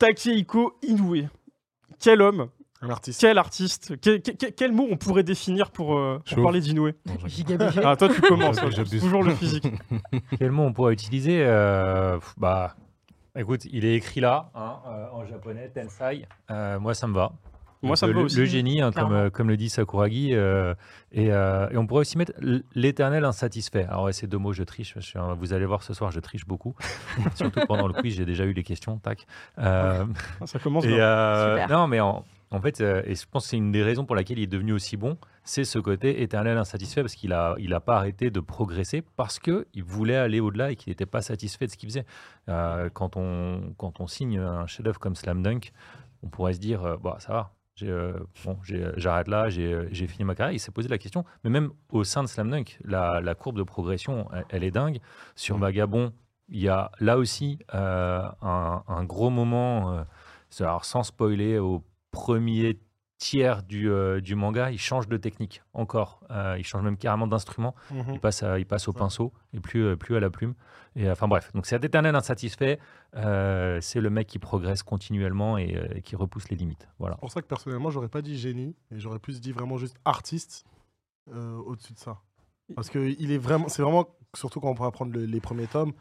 Takehiko Inoue. Quel homme, Un artiste. quel artiste, quel, quel- quel mot on pourrait définir pour, euh, pour parler d'Inoue? Ah, toi, tu commences. J'abuse, j'abuse. Toujours le physique. Quel mot on pourrait utiliser Euh, Bah, écoute, il est écrit là, hein, euh, en japonais, Tensai. Euh, moi, ça me va. Moi, ça me va le, aussi. Le génie, hein, comme, le dit Sakuragi. euh, et, euh, et on pourrait aussi mettre l'éternel insatisfait. Alors, ouais, ces deux mots, je triche. je suis un- vous allez voir ce soir, je triche beaucoup. Surtout pendant le quiz, j'ai déjà eu les questions. Tac. Euh, Ça commence et, euh, Super. non, mais en, en fait, euh, et je pense que c'est une des raisons pour laquelle il est devenu aussi bon, c'est ce côté éternel insatisfait parce qu'il a, il a pas arrêté de progresser parce que il voulait aller au-delà et qu'il n'était pas satisfait de ce qu'il faisait. Euh, quand on quand on signe un chef-d'œuvre comme Slam Dunk, on pourrait se dire, euh, bah ça va. Euh, bon, j'ai- j'arrête là, j'ai euh, j'ai fini ma carrière. Il s'est posé la question, mais même au sein de Slam Dunk, la, la courbe de progression, elle, elle est dingue. Sur Mm. Vagabond, il y a là aussi euh, un, un gros moment, euh, alors sans spoiler, au premier tiers du, euh, du manga, il change de technique encore. Euh, il change même carrément d'instrument. Mhm. Il passe, à- il passe au pinceau et plus, euh, plus à la plume. Et, enfin bref, donc c'est éternel insatisfait. Euh, c'est le mec qui progresse continuellement et, euh, et qui repousse les limites. Voilà. C'est pour ça que personnellement, j'aurais pas dit génie, et j'aurais plus dit vraiment juste artiste euh, au-dessus de ça. Parce que il est vraiment, c'est vraiment, surtout quand on pourra prendre le- les premiers tomes,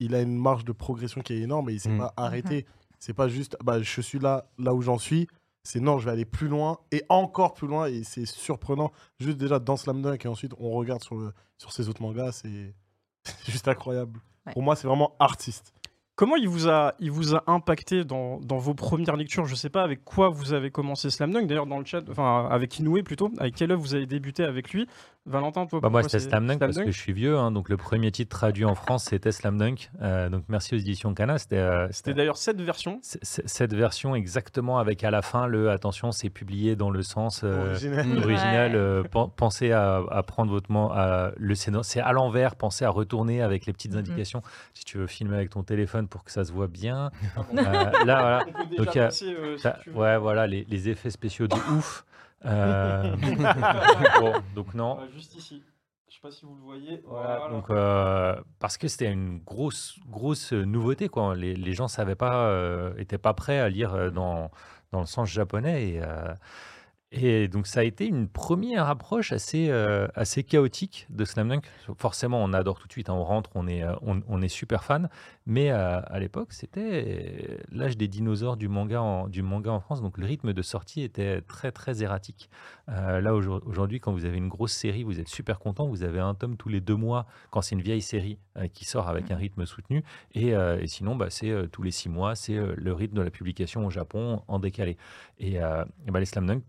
il a une marge de progression qui est énorme et il s'est Mm. pas arrêté. C'est pas juste, bah, je suis là, là où j'en suis. C'est non, je vais aller plus loin et encore plus loin et c'est surprenant. Juste déjà dans Slam Dunk et ensuite on regarde sur, le, sur ces autres mangas, c'est c'est juste incroyable. Ouais. Pour moi, c'est vraiment artiste. Comment il vous a, il vous a impacté dans, dans vos premières lectures? Je sais pas avec quoi vous avez commencé Slam Dunk. D'ailleurs, dans le chat, enfin avec Inoue plutôt, avec quelle œuvre vous avez débuté avec lui? Valentin, toi Bah, moi, c'était c'est Slam Dunk parce que je suis vieux. hein, donc, le premier titre traduit en France, c'était Slam Dunk. Euh, donc, merci aux éditions Cana. C'était euh, d'ailleurs cette version. cette version exactement avec à la fin le attention, c'est publié dans le sens euh, Original. Original. Ouais. pen- pensez à, à prendre votre man- à- le scénar- c'est à l'envers. Pensez à retourner avec les petites Mhm. indications. Si tu veux filmer avec ton téléphone pour que ça se voit bien. Euh, là, voilà. On peut déjà Donc, euh, passer, euh, si Ça- tu veux. ouais, voilà, les, les effets spéciaux de ouf. Euh, bon, donc non. Ouais, juste ici. Je sais pas si vous le voyez. Voilà, Voilà. donc euh, parce que c'était une grosse grosse nouveauté quoi. Les, les gens savaient pas, euh, étaient pas prêts à lire euh, dans dans le sens japonais et euh, et donc ça a été une première approche assez euh, assez chaotique de Slam Dunk. Forcément, on adore tout de suite. hein, on rentre, on est euh, on, on est super fan. Mais euh, à l'époque, c'était l'âge des dinosaures du manga en, du manga en France. Donc le rythme de sortie était très très erratique. Euh, là aujourd- aujourd'hui, quand vous avez une grosse série, vous êtes super content. Vous avez un tome tous les deux mois quand c'est une vieille série qui sort avec un rythme soutenu. Et, et sinon, bah, c'est tous les six mois, c'est le rythme de la publication au Japon en décalé. Et, et bah, les Slam Dunk,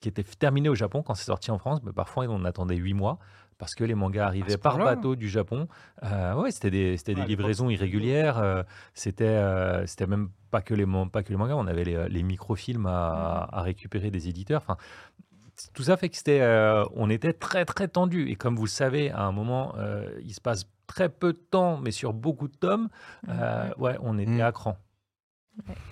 qui étaient terminés au Japon quand c'est sorti en France, bah, parfois on attendait huit mois. Parce que les mangas arrivaient ce par bateau du Japon. Euh, ouais, c'était des, c'était des Ah, livraisons irrégulières. euh, c'était, euh, c'était même pas que les, man- pas que les mangas. On avait les, les microfilms à, à récupérer des éditeurs. Enfin, tout ça fait que c'était, on était très très tendu. Et comme vous le savez, à un moment, il se passe très peu de temps, mais sur beaucoup de tomes, euh, ouais, on était Mm. à cran.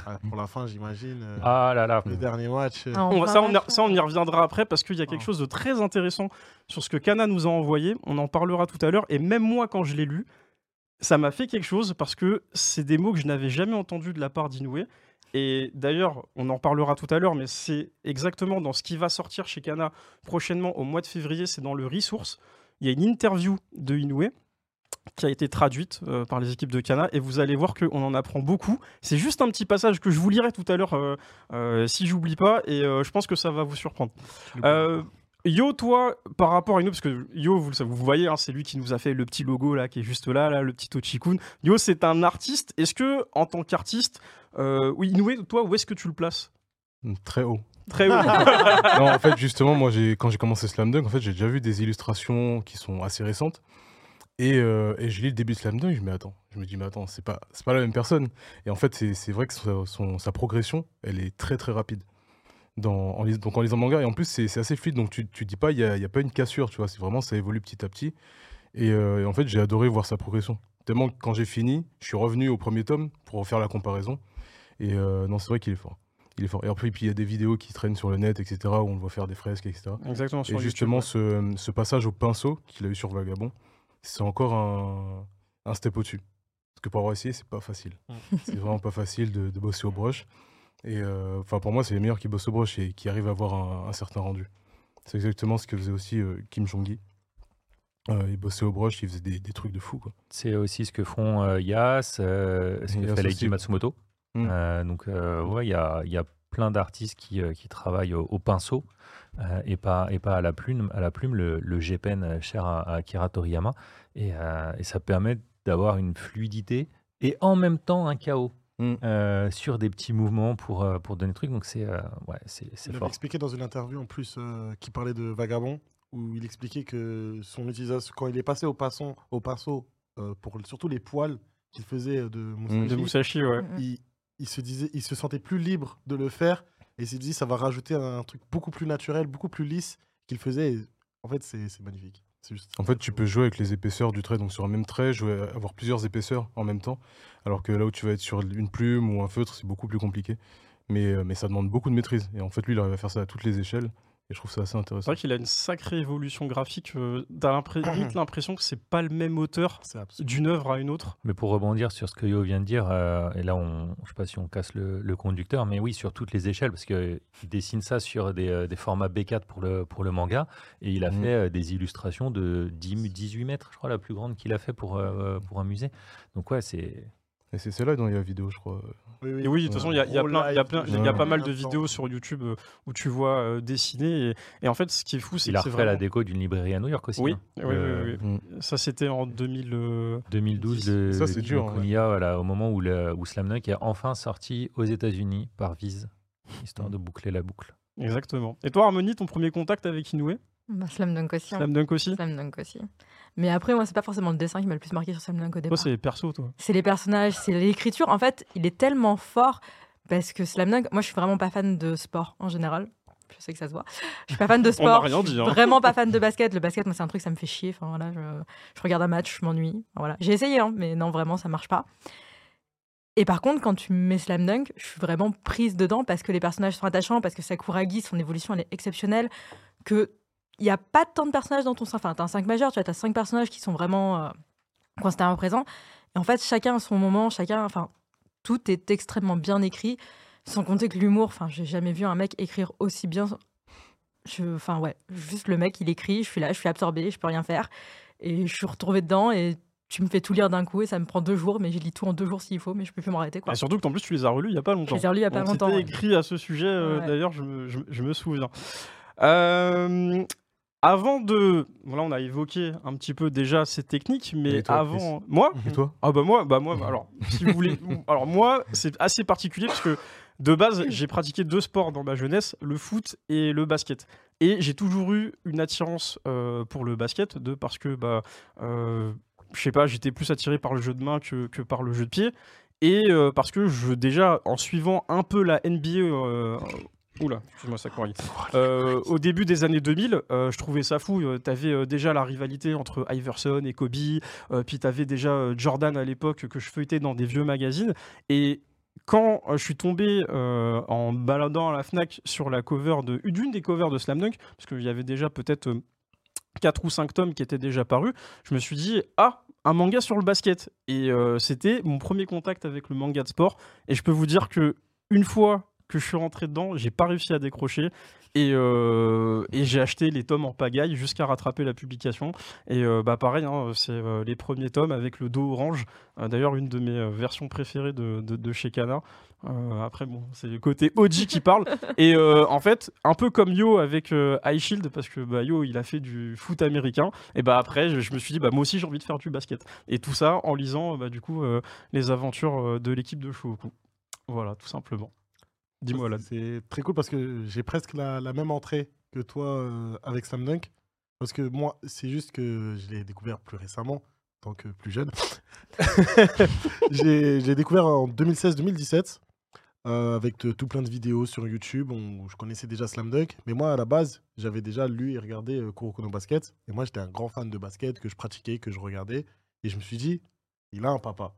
Ah, pour la fin, j'imagine. euh, Ah là là. Le dernier match. euh, Ah, On ça, on y, vache. ça, on y reviendra après parce qu'il y a quelque Ah. chose de très intéressant sur ce que Kana nous a envoyé. On en parlera tout à l'heure. Et même moi, quand je l'ai lu, ça m'a fait quelque chose parce que c'est des mots que je n'avais jamais entendus de la part d'Inoue. Et d'ailleurs, on en parlera tout à l'heure, mais c'est exactement dans ce qui va sortir chez Kana prochainement au mois de février. C'est dans le Resource. Il y a une interview de Inoue qui a été traduite euh, par les équipes de Kana et vous allez voir qu'on en apprend beaucoup. C'est juste un petit passage que je vous lirai tout à l'heure euh, euh, si j'oublie pas et euh, je pense que ça va vous surprendre. Euh, Yo, toi, par rapport à Ino, parce que Yo, vous, le savez- vous voyez, hein, c'est lui qui nous a fait le petit logo là, qui est juste là, là le petit Ochikun. Yo, c'est un artiste. Est-ce que, en tant qu'artiste, euh, oui, Inoue, toi, où est-ce que tu le places? Mm, Très haut. Très haut. non, en fait, justement, moi, quand j'ai commencé Slam Dunk, en fait, j'ai déjà vu des illustrations qui sont assez récentes. Et, euh, et je lis le début de Slam Dunk, je me dis, mais attends, je me dis, mais attends, c'est pas, c'est pas la même personne. Et en fait, c'est c'est vrai que sa, son- sa progression, elle est très très rapide. Dans, en, lis- donc en lisant le manga, et en plus, c'est c'est assez fluide, donc tu, tu dis pas, il n'y a, a pas une cassure, tu vois, c'est vraiment, ça évolue petit à petit. Et, euh, et en fait, j'ai adoré voir sa progression. Tellement que quand j'ai fini, je suis revenu au premier tome pour faire la comparaison. Et euh, non, c'est vrai qu'il est fort. Il est fort. Et après, puis il y a des vidéos qui traînent sur le net, etc., où on le voit faire des fresques, etc. Exactement. sur Et YouTube, justement, ouais. ce, ce passage au pinceau qu'il a eu sur Vagabond, c'est encore un, un step au-dessus. Parce que pour avoir essayé, c'est pas facile. Mm. c'est vraiment pas facile de, de bosser au brush. Et euh, enfin, pour moi, c'est les meilleurs qui bossent au brush et qui arrivent à avoir un, un certain rendu. C'est exactement ce que faisait aussi euh, Kim Jong-gi. Euh, il bossait au brush, il faisait des, des trucs de fou. C'est aussi ce que font euh, Yas, euh, ce que Yas fait. Matsumoto. Mm. Euh, donc, euh, ouais, il y a, il y a plein d'artistes qui, euh, qui travaillent au, au pinceau euh, et, pas, et pas à la plume, à la plume le, le G-Pen euh, cher à, à Akira Toriyama. Et, euh, et ça permet d'avoir une fluidité et en même temps un chaos. Mm. euh, sur des petits mouvements pour, euh, pour donner le truc. Donc, c'est euh, ouais, c'est fort. expliqué dans une interview en plus euh, qui parlait de Vagabond, où il expliquait que son utilisation, quand il est passé au pinceau, au pinceau euh, pour surtout les poils qu'il faisait euh, de Musashi, De Musashi, ouais. Mm. il, il se disait, il se sentait plus libre de le faire et il s'est dit ça va rajouter un truc beaucoup plus naturel, beaucoup plus lisse qu'il faisait. Et en fait, c'est magnifique. En fait, tu peux jouer avec les épaisseurs du trait, donc sur un même trait, jouer, avoir plusieurs épaisseurs en même temps, alors que là où tu vas être sur une plume ou un feutre, c'est beaucoup plus compliqué. Mais, euh, mais ça demande beaucoup de maîtrise. Et en fait, lui, il arrive à faire ça à toutes les échelles. Et je trouve ça assez C'est intéressant. vrai qu'il a une sacrée évolution graphique. euh, T'as l'impression que c'est pas le même auteur C'est d'une œuvre à une autre. Mais pour rebondir sur ce que Yo vient de dire, euh, et là, on, je sais pas si on casse le, le conducteur, mais oui, sur toutes les échelles, parce qu'il dessine ça sur des, euh, des formats B4 pour le, pour le manga, et il a Mhm. fait euh, des illustrations de 10, 18 mètres, je crois, la plus grande qu'il a fait pour, euh, pour un musée. Donc ouais, c'est... Et c'est c'est là dans la vidéo, je crois. Oui, Et oui, de toute façon, il y a, il y a plein- il y a plein- il y a pas mal de vidéos sur YouTube euh, où tu vois euh, dessiner. Et, et en fait, ce qui est fou, c'est Il que a c'est refait la déco d'une librairie à New York aussi. Oui, hein. oui, oui, Euh, oui, oui. Ça, c'était en 2000. euh, 2012 de Ça, c'est dur, hein, voilà, au moment où Slam Dunk est enfin sorti aux États-Unis par Viz, histoire de boucler la boucle. Exactement. Et toi, Harmonie, ton premier contact avec Inoue? Bah, Slam Dunk aussi. hein. Slam Dunk aussi? Slam Dunk aussi. Mais après, moi, c'est pas forcément le dessin qui m'a le plus marqué sur Slam Dunk au Toi, départ. c'est les persos, toi. c'est les personnages, c'est l'écriture. En fait, il est tellement fort parce que Slam Dunk, moi, je suis vraiment pas fan de sport en général. Je sais que ça se voit. Je suis pas fan de On sport. rien je suis dit. hein. Vraiment pas fan de basket. Le basket, moi, c'est un truc, ça me fait chier. Enfin, voilà, je, je regarde un match, je m'ennuie. Voilà. J'ai essayé, hein, mais non, vraiment, ça marche pas. Et par contre, quand tu mets Slam Dunk, je suis vraiment prise dedans parce que les personnages sont attachants, parce que Sakuragi, son évolution, elle est exceptionnelle. Que il n'y a pas tant de personnages dans ton sein. Enfin, t'as un 5 majeur, tu vois, t'as 5 personnages qui sont vraiment euh, constamment présents. Et en fait, chacun a son moment, chacun. Enfin, tout est extrêmement bien écrit. Sans compter que l'humour, enfin, j'ai jamais vu un mec écrire aussi bien. Je, enfin, ouais, juste le mec, il écrit, je suis là, je suis absorbée, je peux rien faire. Et je suis retrouvée dedans et tu me fais tout lire d'un coup et ça me prend deux jours, mais je lis tout en deux jours s'il faut, mais je peux plus m'arrêter. Quoi. Et surtout que en plus, tu les as relus il y a pas Je longtemps. les ai relus il y a pas On longtemps. ouais. écrit à ce sujet, euh, Ouais. d'ailleurs, je me, je, je me souviens. Euh, avant de. Voilà, on a évoqué un petit peu déjà ces techniques, mais toi, avant. Moi Et toi Ah bah moi, bah moi, alors, si vous voulez. Alors moi, c'est assez particulier parce que de base, j'ai pratiqué deux sports dans ma jeunesse, le foot et le basket. Et j'ai toujours eu une attirance euh, pour le basket, de parce que, bah, euh, je sais pas, j'étais plus attiré par le jeu de main que, que par le jeu de pied. Et euh, parce que je, déjà, en suivant un peu la NBA, oula, excuse-moi, ça courit. Euh, au début des années 2000, euh, je trouvais ça fou. Tu avais déjà la rivalité entre Iverson et Kobe, euh, puis tu avais déjà euh, Jordan à l'époque que je feuilletais dans des vieux magazines. Et quand euh, je suis tombé euh, en baladant à la Fnac sur la cover de d'une des covers de Slam Dunk, parce qu'il y avait déjà peut-être 4 ou 5 tomes qui étaient déjà parus, je me suis dit ah un manga sur le basket et euh, c'était mon premier contact avec le manga de sport et je peux vous dire que une fois que je suis rentré dedans, j'ai pas réussi à décrocher et, euh, et j'ai acheté les tomes en pagaille jusqu'à rattraper la publication. Et euh, bah pareil, hein, c'est euh, les premiers tomes avec le dos orange. D'ailleurs, une de mes versions préférées de, de, de chez Kana. Après, bon, c'est le côté OG qui parle. Et en fait, un peu comme Yo avec High Shield, parce que bah, Yo, il a fait du foot américain. Et bah après, je, je me suis dit, bah moi aussi, j'ai envie de faire du basket. Et tout ça en lisant, bah, du coup, les aventures de l'équipe de Shohoku. Voilà, tout simplement. Dis-moi là. C'est très cool parce que j'ai presque la, la même entrée que toi euh, avec Slam Dunk. Parce que moi, c'est juste que je l'ai découvert plus récemment, en tant que plus jeune. j'ai découvert en 2016-2017 euh, avec de- tout plein de vidéos sur YouTube. où je connaissais déjà Slam Dunk. Mais moi, à la base, j'avais déjà lu et regardé euh, Kuroko no Basket. Et moi, j'étais un grand fan de basket que je pratiquais, que je regardais. Et je me suis dit, il a un papa.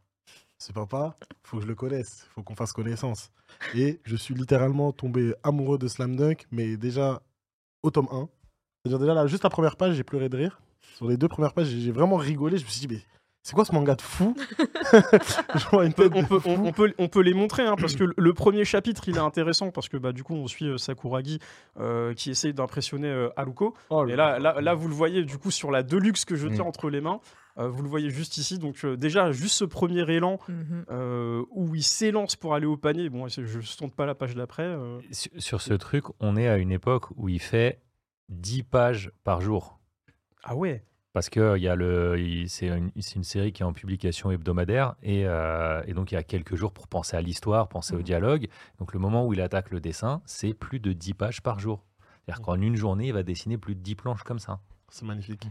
Ce papa, faut que je le connaisse, faut qu'on fasse connaissance. Et je suis littéralement tombé amoureux de Slam Dunk, mais déjà au tome 1. C'est-à-dire déjà là, juste la première page, j'ai pleuré de rire. Sur les deux premières pages, j'ai vraiment rigolé. Je me suis dit, mais c'est quoi ce manga de fou? On peut, tête on, de peut, fou. on- on peut- on peut les montrer hein, parce que le- premier chapitre il est intéressant parce que bah, du coup on suit euh, Sakuragi euh, qui essaye d'impressionner euh, Haruko Oh et là, là, là vous le voyez du coup sur la Deluxe que je tiens Mm. entre les mains euh, vous le voyez juste ici donc euh, déjà juste ce premier élan Mhm. euh, où il s'élance pour aller au panier bon je ne tourne pas la page d'après euh. Sur, sur ce truc, on est à une époque où il fait 10 pages par jour. ah ouais Parce que il y a le, il- c'est une, série qui est en publication hebdomadaire et, euh, et donc il y a quelques jours pour penser à l'histoire, penser au Mhm. dialogue. Donc le moment où il attaque le dessin, c'est plus de 10 pages par jour. C'est-à-dire qu'en une journée, il va dessiner plus de 10 planches comme ça. C'est magnifique.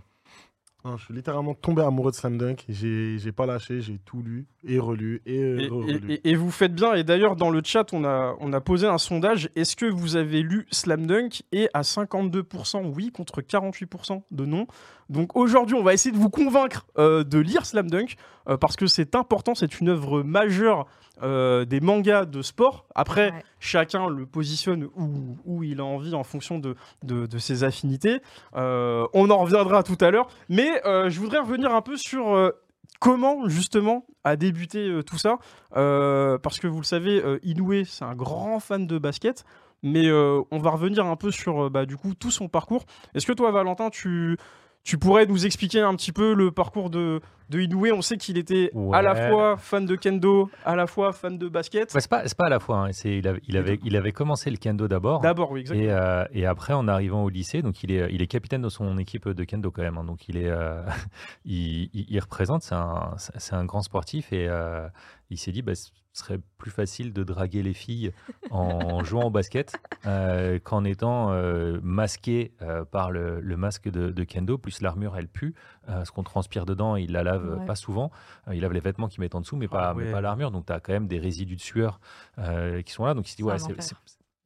Non, je suis littéralement tombé amoureux de Slam Dunk. J'ai pas lâché, j'ai tout lu et relu et, Et, relu. et- et- et vous faites bien. Et d'ailleurs, dans le chat, on a, on a posé un sondage. Est-ce que vous avez lu Slam Dunk Et à 52% oui contre 48% de non? Donc aujourd'hui, on va essayer de vous convaincre euh, de lire Slam Dunk euh, parce que c'est important. C'est une œuvre majeure euh, des mangas de sport. Après, Ouais. chacun le positionne où, où il a envie en fonction de, de, de ses affinités. Euh, on en reviendra tout à l'heure. Mais je voudrais revenir un peu sur comment justement a débuté tout ça. Parce que vous le savez, Inoue, c'est un grand fan de basket. Mais euh, on va revenir un peu sur bah, du coup tout son parcours. Est-ce que toi, Valentin, tu, tu pourrais nous expliquer un petit peu le parcours de, de Inoue On sait qu'il était à la fois fan de kendo, à la fois fan de basket. Ouais, c'est pas, à la fois. hein. C'est, il, avait, il, avait, il avait commencé le kendo d'abord. D'abord, oui, exactement. Et, euh, et après, en arrivant au lycée, donc il est, il est capitaine de son équipe de kendo quand même. hein. donc il est, euh, il, il- il représente, c'est un, c'est un grand sportif et euh, il s'est dit, bah, serait plus facile de draguer les filles en jouant au basket euh, qu'en étant euh, masqué euh, par le, le masque de, de kendo. Plus l'armure, elle pue, euh, ce qu'on transpire dedans, il la lave Ouais. pas souvent. Euh, il lave les vêtements qu'il met en dessous, mais pas, Ah mais pas l'armure. Donc tu as quand même des résidus de sueur euh, qui sont là. Donc il s'est dit, ouais,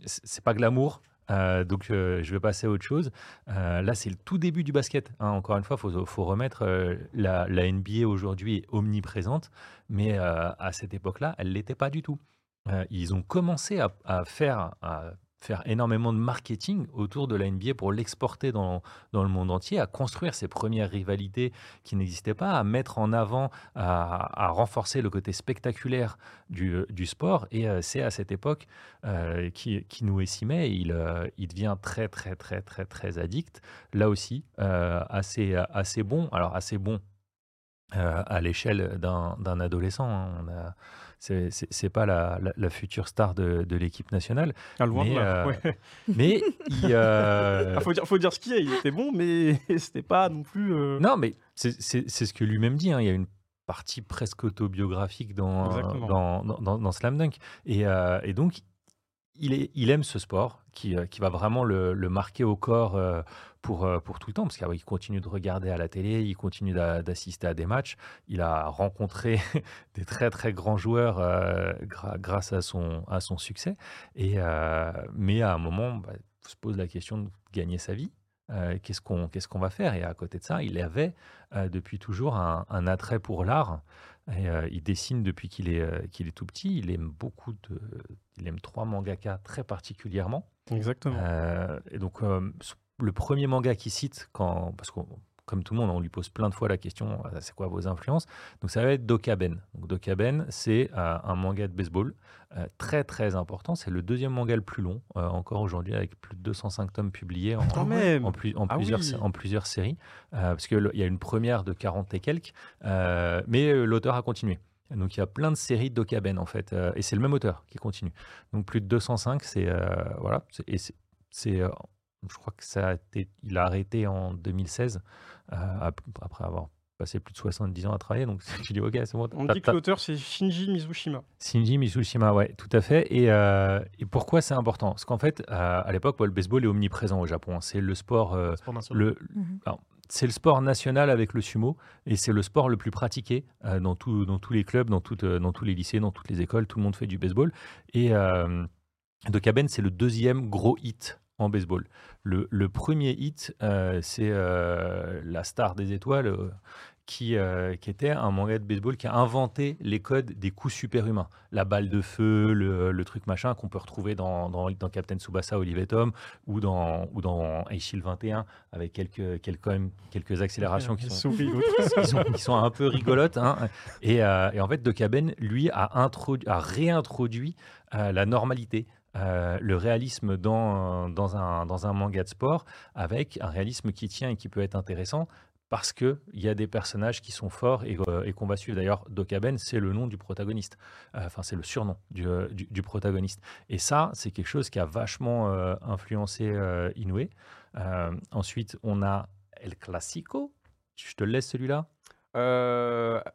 c'est pas glamour. Euh, donc euh, je vais passer à autre chose. Euh, là, c'est le tout début du basket. hein. Encore une fois, il faut, remettre la, NBA aujourd'hui omniprésente, mais à cette époque-là, elle l'était pas du tout. Ils ont commencé à, faire, faire énormément de marketing autour de la NBA pour l'exporter dans, dans le monde entier, à construire ces premières rivalités qui n'existaient pas, à mettre en avant, à, renforcer le côté spectaculaire du, du sport. Et euh, c'est à cette époque euh, qui, qui nous met. Il, euh, il devient très, très, très, très, très addict. Là aussi, euh, assez, assez bon. Alors, assez bon euh, à l'échelle d'un d'un adolescent. hein. On a- C'est pas la, la- la future star de, de l'équipe nationale. Ah, loin de mais, là, euh, ouais. Mais il, euh, Ah, faut, dire, faut dire ce qu'il y a, il était bon, mais c'était pas non plus. euh, Non, mais c'est ce que lui-même dit. hein. Il y a une partie presque autobiographique dans, dans, dans, dans- dans Slam Dunk. Et, euh, et donc, il, est, il aime ce sport qui, euh, qui va vraiment le, le marquer au corps pour, euh, pour tout le temps. Parce qu'il continue de regarder à la télé, il continue d'a- d'assister à des matchs. Il a rencontré des très, très grands joueurs euh, grâce à son, à son succès. Et, euh, mais à un moment, bah, se pose la question de gagner sa vie. Euh, qu'est-ce qu'on qu'est-ce qu'on va faire? Et à côté de ça, il avait depuis toujours un, un attrait pour l'art. Et, il dessine depuis qu'il est, qu'il est tout petit. Il aime beaucoup de, il aime trois mangakas très particulièrement. Exactement. Et donc, le premier manga qu'il cite, quand, parce que comme tout le monde, on lui pose plein de fois la question euh, c'est quoi vos influences? Donc, ça va être Dokaben. Donc, Dokaben, c'est euh, un manga de baseball euh, très très important. C'est le deuxième manga le plus long, euh, encore aujourd'hui, avec plus de 205 tomes publiés en, en, plus- en Ah plusieurs, oui. en plusieurs séries, parce qu'il y a une première de 40 et quelques, mais l'auteur a continué. Donc il y a plein de séries de Dokaben en fait, et c'est le même auteur qui continue. Donc plus de 205, c'est voilà, c'est- et c'est, je crois que ça a été, il a arrêté en 2016 euh, ap- après avoir passé plus de 70 ans à travailler. Donc je dis ok, c'est bon. On dit que l'auteur c'est Shinji Mizushima. Shinji Mitsushima, ouais, tout à fait. Et, euh, et pourquoi c'est important? Parce qu'en fait, euh, à l'époque, ouais, le baseball est omniprésent au Japon. hein. C'est le sport, euh, Sport national. le, Mhm. c'est le sport national avec le sumo et c'est le sport le plus pratiqué euh, dans, tout- dans tous les clubs, dans, toutes, euh, dans tous les lycées, dans toutes les écoles. Tout le monde fait du baseball. Et euh, Dokaben, c'est le deuxième gros hit en baseball. Le, le premier hit, euh, c'est euh, La Star des Étoiles, euh, qui, qui était un manga de baseball qui a inventé les codes des coups superhumains. La balle de feu, le, le truc machin qu'on peut retrouver dans, dans, dans Captain Tsubasa Olive Tom ou dans, ou dans Ice Shield 21 avec quelques, quelques, accélérations qui sont, Souris, l'autre. qui sont, qui sont un peu rigolotes. hein. Et, et en fait, Dokaben, lui, a, a réintroduit la normalité, euh, le réalisme dans, dans, un, dans un manga de sport, avec un réalisme qui tient et qui peut être intéressant. Parce qu'il y a des personnages qui sont forts et, euh, et qu'on va suivre. D'ailleurs, Dokaben, c'est le nom du protagoniste. Euh, Enfin, c'est le surnom du, du- du protagoniste. Et ça, c'est quelque chose qui a vachement euh, influencé Inoue. Ensuite, on a El Clasico. Je te laisse celui-là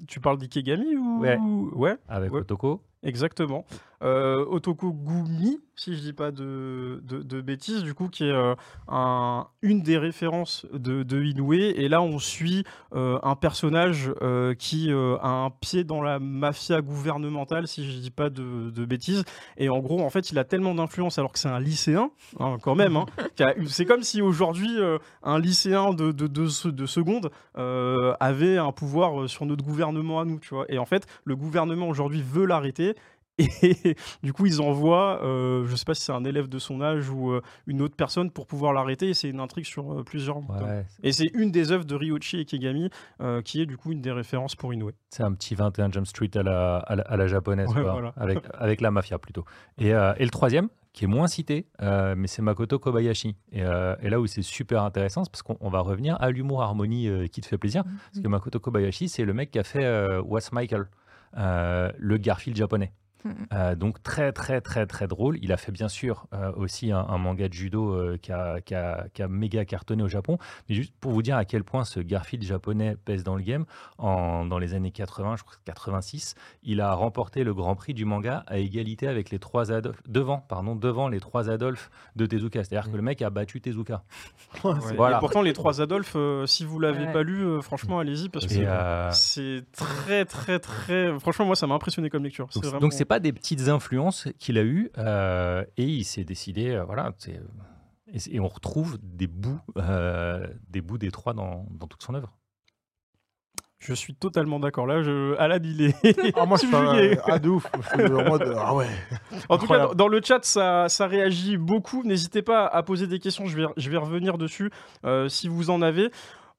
tu parles d'Ikegami ou? Ouais. ouais, avec Ouais. Otoko. Exactement. Euh, Otoko Gumi, si je dis pas de, de, de bêtises, du coup, qui est euh, un, une des références de, de Inoue. Et là, on suit euh, un personnage qui a un pied dans la mafia gouvernementale, si je dis pas de, bêtises. Et en gros, en fait, il a tellement d'influence, alors que c'est un lycéen, hein, quand même. hein, c'est comme si aujourd'hui, un lycéen de, de, de, se- de seconde avait un pouvoir sur notre gouvernement à nous, tu vois. Et en fait, le gouvernement aujourd'hui veut l'arrêter. Et du coup, ils envoient, euh, je sais pas si c'est un élève de son âge ou euh, une autre personne pour pouvoir l'arrêter. Et c'est une intrigue sur euh, plusieurs. Ouais, Et c'est une des œuvres de Ryochi Ikegami, euh, qui est du coup une des références pour Inoue. c'est un petit 21 Jump Street à la, à la, à la japonaise, Ouais, quoi, voilà. avec, avec la mafia plutôt. Et, euh, et le troisième, qui est moins cité, euh, mais c'est Makoto Kobayashi. Et, euh, et là où c'est super intéressant, c'est parce qu'on on va revenir à l'humour harmonie euh, qui te fait plaisir. Parce que Makoto Kobayashi, c'est le mec qui a fait euh, What's Michael, euh, le Garfield japonais. Euh, donc très très très très drôle. Il a fait bien sûr euh, aussi un, un manga de judo euh, qui, a, qui a- qui a méga cartonné au Japon. Mais juste pour vous dire à quel point ce Garfield japonais pèse dans le game, en, dans les années 80, je crois que 86, il a remporté le Grand Prix du manga à égalité avec les trois Adolphes, devant, pardon, devant les trois Adolphes de Tezuka. C'est-à-dire que le mec a battu Tezuka. Ouais. Voilà. Et pourtant, les trois Adolphes, euh, si vous l'avez Ouais. pas lu, euh, franchement, allez-y parce que euh, c'est très, très, très. Franchement, moi, ça m'a impressionné comme lecture. C'est Donc, vraiment... donc c'est pas des petites influences qu'il a eues euh, et il s'est décidé, euh, voilà, c'est- et, et on retrouve des bouts, euh, des bouts des trois dans, dans toute son œuvre. Je suis totalement d'accord. Là, je... Alan, il est. Ah, moi, je suis un- ah, de ouf. En mode, ah ouais. En tout cas, dans, dans le chat, ça, ça réagit beaucoup. N'hésitez pas à poser des questions. Je vais, je vais revenir dessus euh, si vous en avez.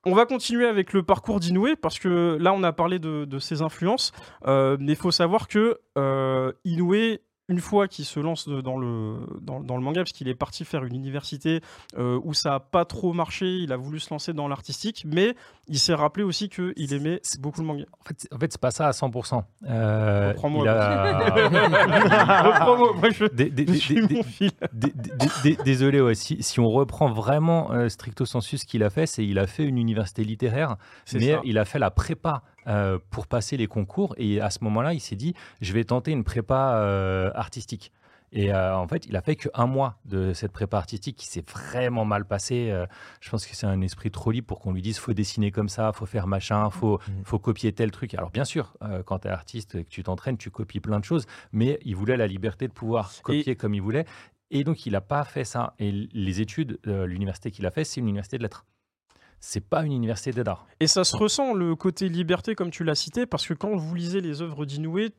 On va continuer avec le parcours d'Inoue parce que là, on a parlé de, ses influences. Euh, mais il faut savoir que euh, Inoue, une fois qu'il se lance dans le, dans, dans le manga, parce qu'il est parti faire une université euh, où ça n'a pas trop marché, il a voulu se lancer dans l'artistique, mais il s'est rappelé aussi qu'il aimait beaucoup le manga. En fait, en fait c'est pas ça à 100%. Euh, Reprends-moi, a- Désolé, ouais, si, si on reprend vraiment euh, stricto sensu ce qu'il a fait, c'est il a fait une université littéraire, mais ça. il a fait la prépa euh, pour passer les concours. Et à ce moment-là, il s'est dit, je vais tenter une prépa euh, artistique. Et euh, en fait, il a fait qu'un mois de cette prépa artistique qui s'est vraiment mal passé. Euh, je pense que c'est un esprit trop libre pour qu'on lui dise faut dessiner comme ça, faut faire machin, faut, Mhm. faut copier tel truc. Alors bien sûr, euh, quand tu es artiste et que tu t'entraînes, tu copies plein de choses, mais il voulait la liberté de pouvoir copier comme il voulait. Et donc, il n'a pas fait ça. Et les études, l'université qu'il a fait, c'est une université de lettres. C'est pas une université d'art. Et ça se ressent le côté liberté, comme tu l'as cité, parce que quand vous lisez les œuvres d'Inoue,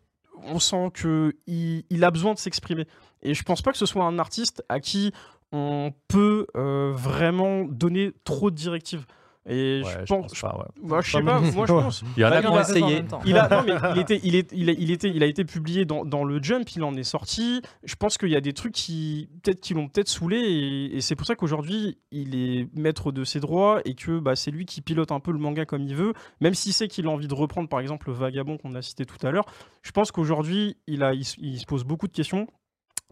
on sent que il, il a besoin de s'exprimer. Et je pense pas que ce soit un artiste à qui on peut euh, vraiment donner trop de directives. Et Ouais, je je pense, pense pas. ouais. moi, je sais pas, moi je pense. Il y en Bah, a il qui ont a- essayé. Il a, non, mais il, était, il, est, il, a, il, était, il a été publié dans, dans le Jump, il en est sorti. Je pense qu'il y a des trucs qui peut-être qui l'ont peut-être saoulé et, et c'est pour ça qu'aujourd'hui il est maître de ses droits et que bah, c'est lui qui pilote un peu le manga comme il veut, même s'il sait qu'il a envie de reprendre par exemple le Vagabond qu'on a cité tout à l'heure. Je pense qu'aujourd'hui il, a, il, se- il se pose beaucoup de questions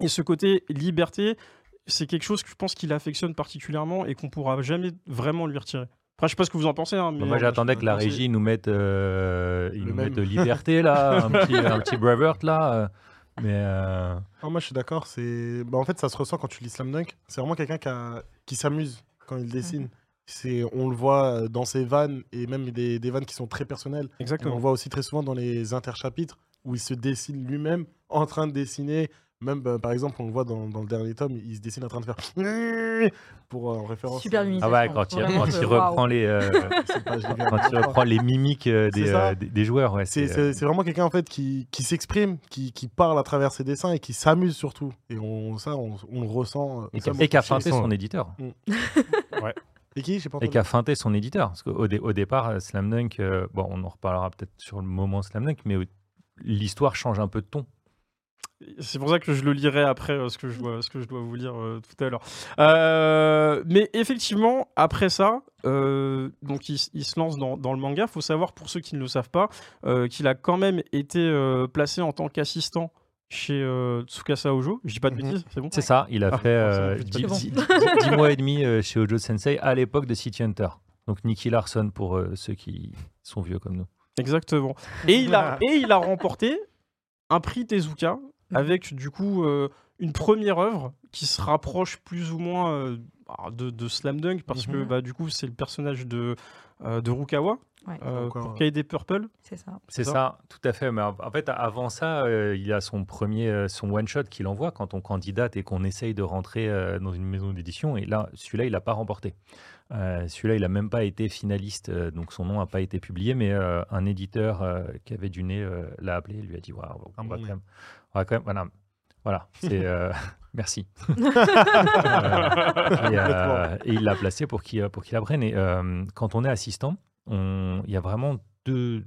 et ce côté liberté, c'est quelque chose que je pense qu'il affectionne particulièrement et qu'on pourra jamais vraiment lui retirer. Après, je sais pas ce que vous en pensez. hein, mais Bah, Moi, j'attendais que la régie nous mette, euh, ils nous mettent liberté, là, un petit, un petit Braveheart, là. euh, Mais euh, Ah, moi, je suis d'accord. C'est... Bah, en fait, ça se ressent quand tu lis Slam Dunk. C'est vraiment quelqu'un qui, a- qui s'amuse quand il dessine. C'est... On le voit euh, dans ses vannes et même des, des vannes qui sont très personnelles. On Exactement. le voit aussi très souvent dans les interchapitres où il se dessine lui-même en train de dessiner Même, bah, par exemple, on le voit dans, dans le dernier tome, il se dessine en train de faire pour euh, en référence. Super à-. Ah ouais, quand il, quand reprend les, euh, pas- quand il reprend les mimiques euh, des, euh, des, des joueurs, ouais, C'est euh, vraiment quelqu'un en fait qui, qui s'exprime, qui, qui parle à travers ses dessins et qui s'amuse surtout. Et on, ça, on, on le ressent. euh, et qui et qui a feinté son éditeur. Et qui J'ai pas Et entendu. qui a feinté son éditeur. Parce qu'au dé- au départ, euh, Slam Dunk, euh, bon, on en reparlera peut-être sur le moment Slam Dunk, mais euh, l'histoire change un peu de ton. C'est pour ça que je le lirai après euh, ce, que je dois, ce que je dois vous lire euh, tout à l'heure. Euh, mais effectivement, après ça, euh, donc il, se lance dans, dans le manga. Il faut savoir, pour ceux qui ne le savent pas, euh, qu'il a quand même été euh, placé en tant qu'assistant chez euh, Tsukasa Ojo. Je dis pas de Mhm. bêtises, c'est bon C'est ça, il a Ah, fait c'est euh, bon, dix, c'est bon. dix- dix- dix mois et demi euh, chez Ojo Sensei à l'époque de City Hunter. Donc Nicky Larson pour euh, ceux qui sont vieux comme nous. Exactement. Et il a, et il a remporté un prix Tezuka avec du coup euh, une première œuvre qui se rapproche plus ou moins euh, bah, de, de Slam Dunk parce que Mhm. bah, du coup c'est le personnage de, euh, de Rukawa Ouais. euh, Encore, pour. Kaede Purple. C'est ça. C'est ça ça, tout à fait. Mais en fait, avant ça, euh, il a son premier, euh, son one shot qu'il envoie quand on candidate et qu'on essaye de rentrer euh, dans une maison d'édition. Et là, celui-là, il n'a pas remporté. Euh, celui-là, il n'a même pas été finaliste, euh, donc son nom n'a pas été publié. Mais euh, un éditeur euh, qui avait du nez euh, l'a appelé, lui a dit Waouh, on, Un va quand même, on va quand même, voilà, voilà. C'est euh, merci. Euh, et, euh, et il l'a placé pour qu'il pour qu'il apprenne. Et quand on est assistant, il y a vraiment deux,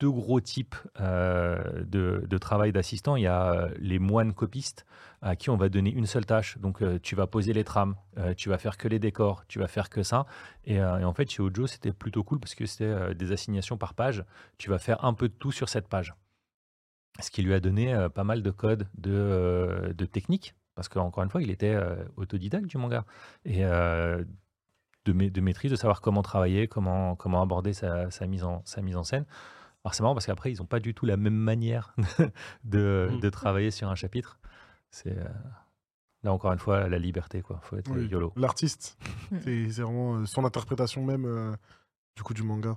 deux gros types euh, de, de travail d'assistant. Il y a les moines copistes à qui on va donner une seule tâche. Donc, euh, tu vas poser les trames, euh, tu vas faire que les décors, tu vas faire que ça. Et, et en fait, chez Ojo, c'était plutôt cool parce que c'était des assignations par page. Tu vas faire un peu de tout sur cette page. Ce qui lui a donné euh, pas mal de codes de, euh, de technique. Parce qu'encore une fois, il était euh, autodidacte du manga. Et de, ma- de maîtrise, de savoir comment travailler, comment, comment aborder sa, sa mise en, sa mise en scène. Alors c'est marrant parce qu'après, ils n'ont pas du tout la même manière de, Mm. de travailler sur un chapitre. C'est là encore une fois la liberté, quoi. Faut être Oui, YOLO. L'artiste, Mm. c'est vraiment son interprétation même du coup du manga.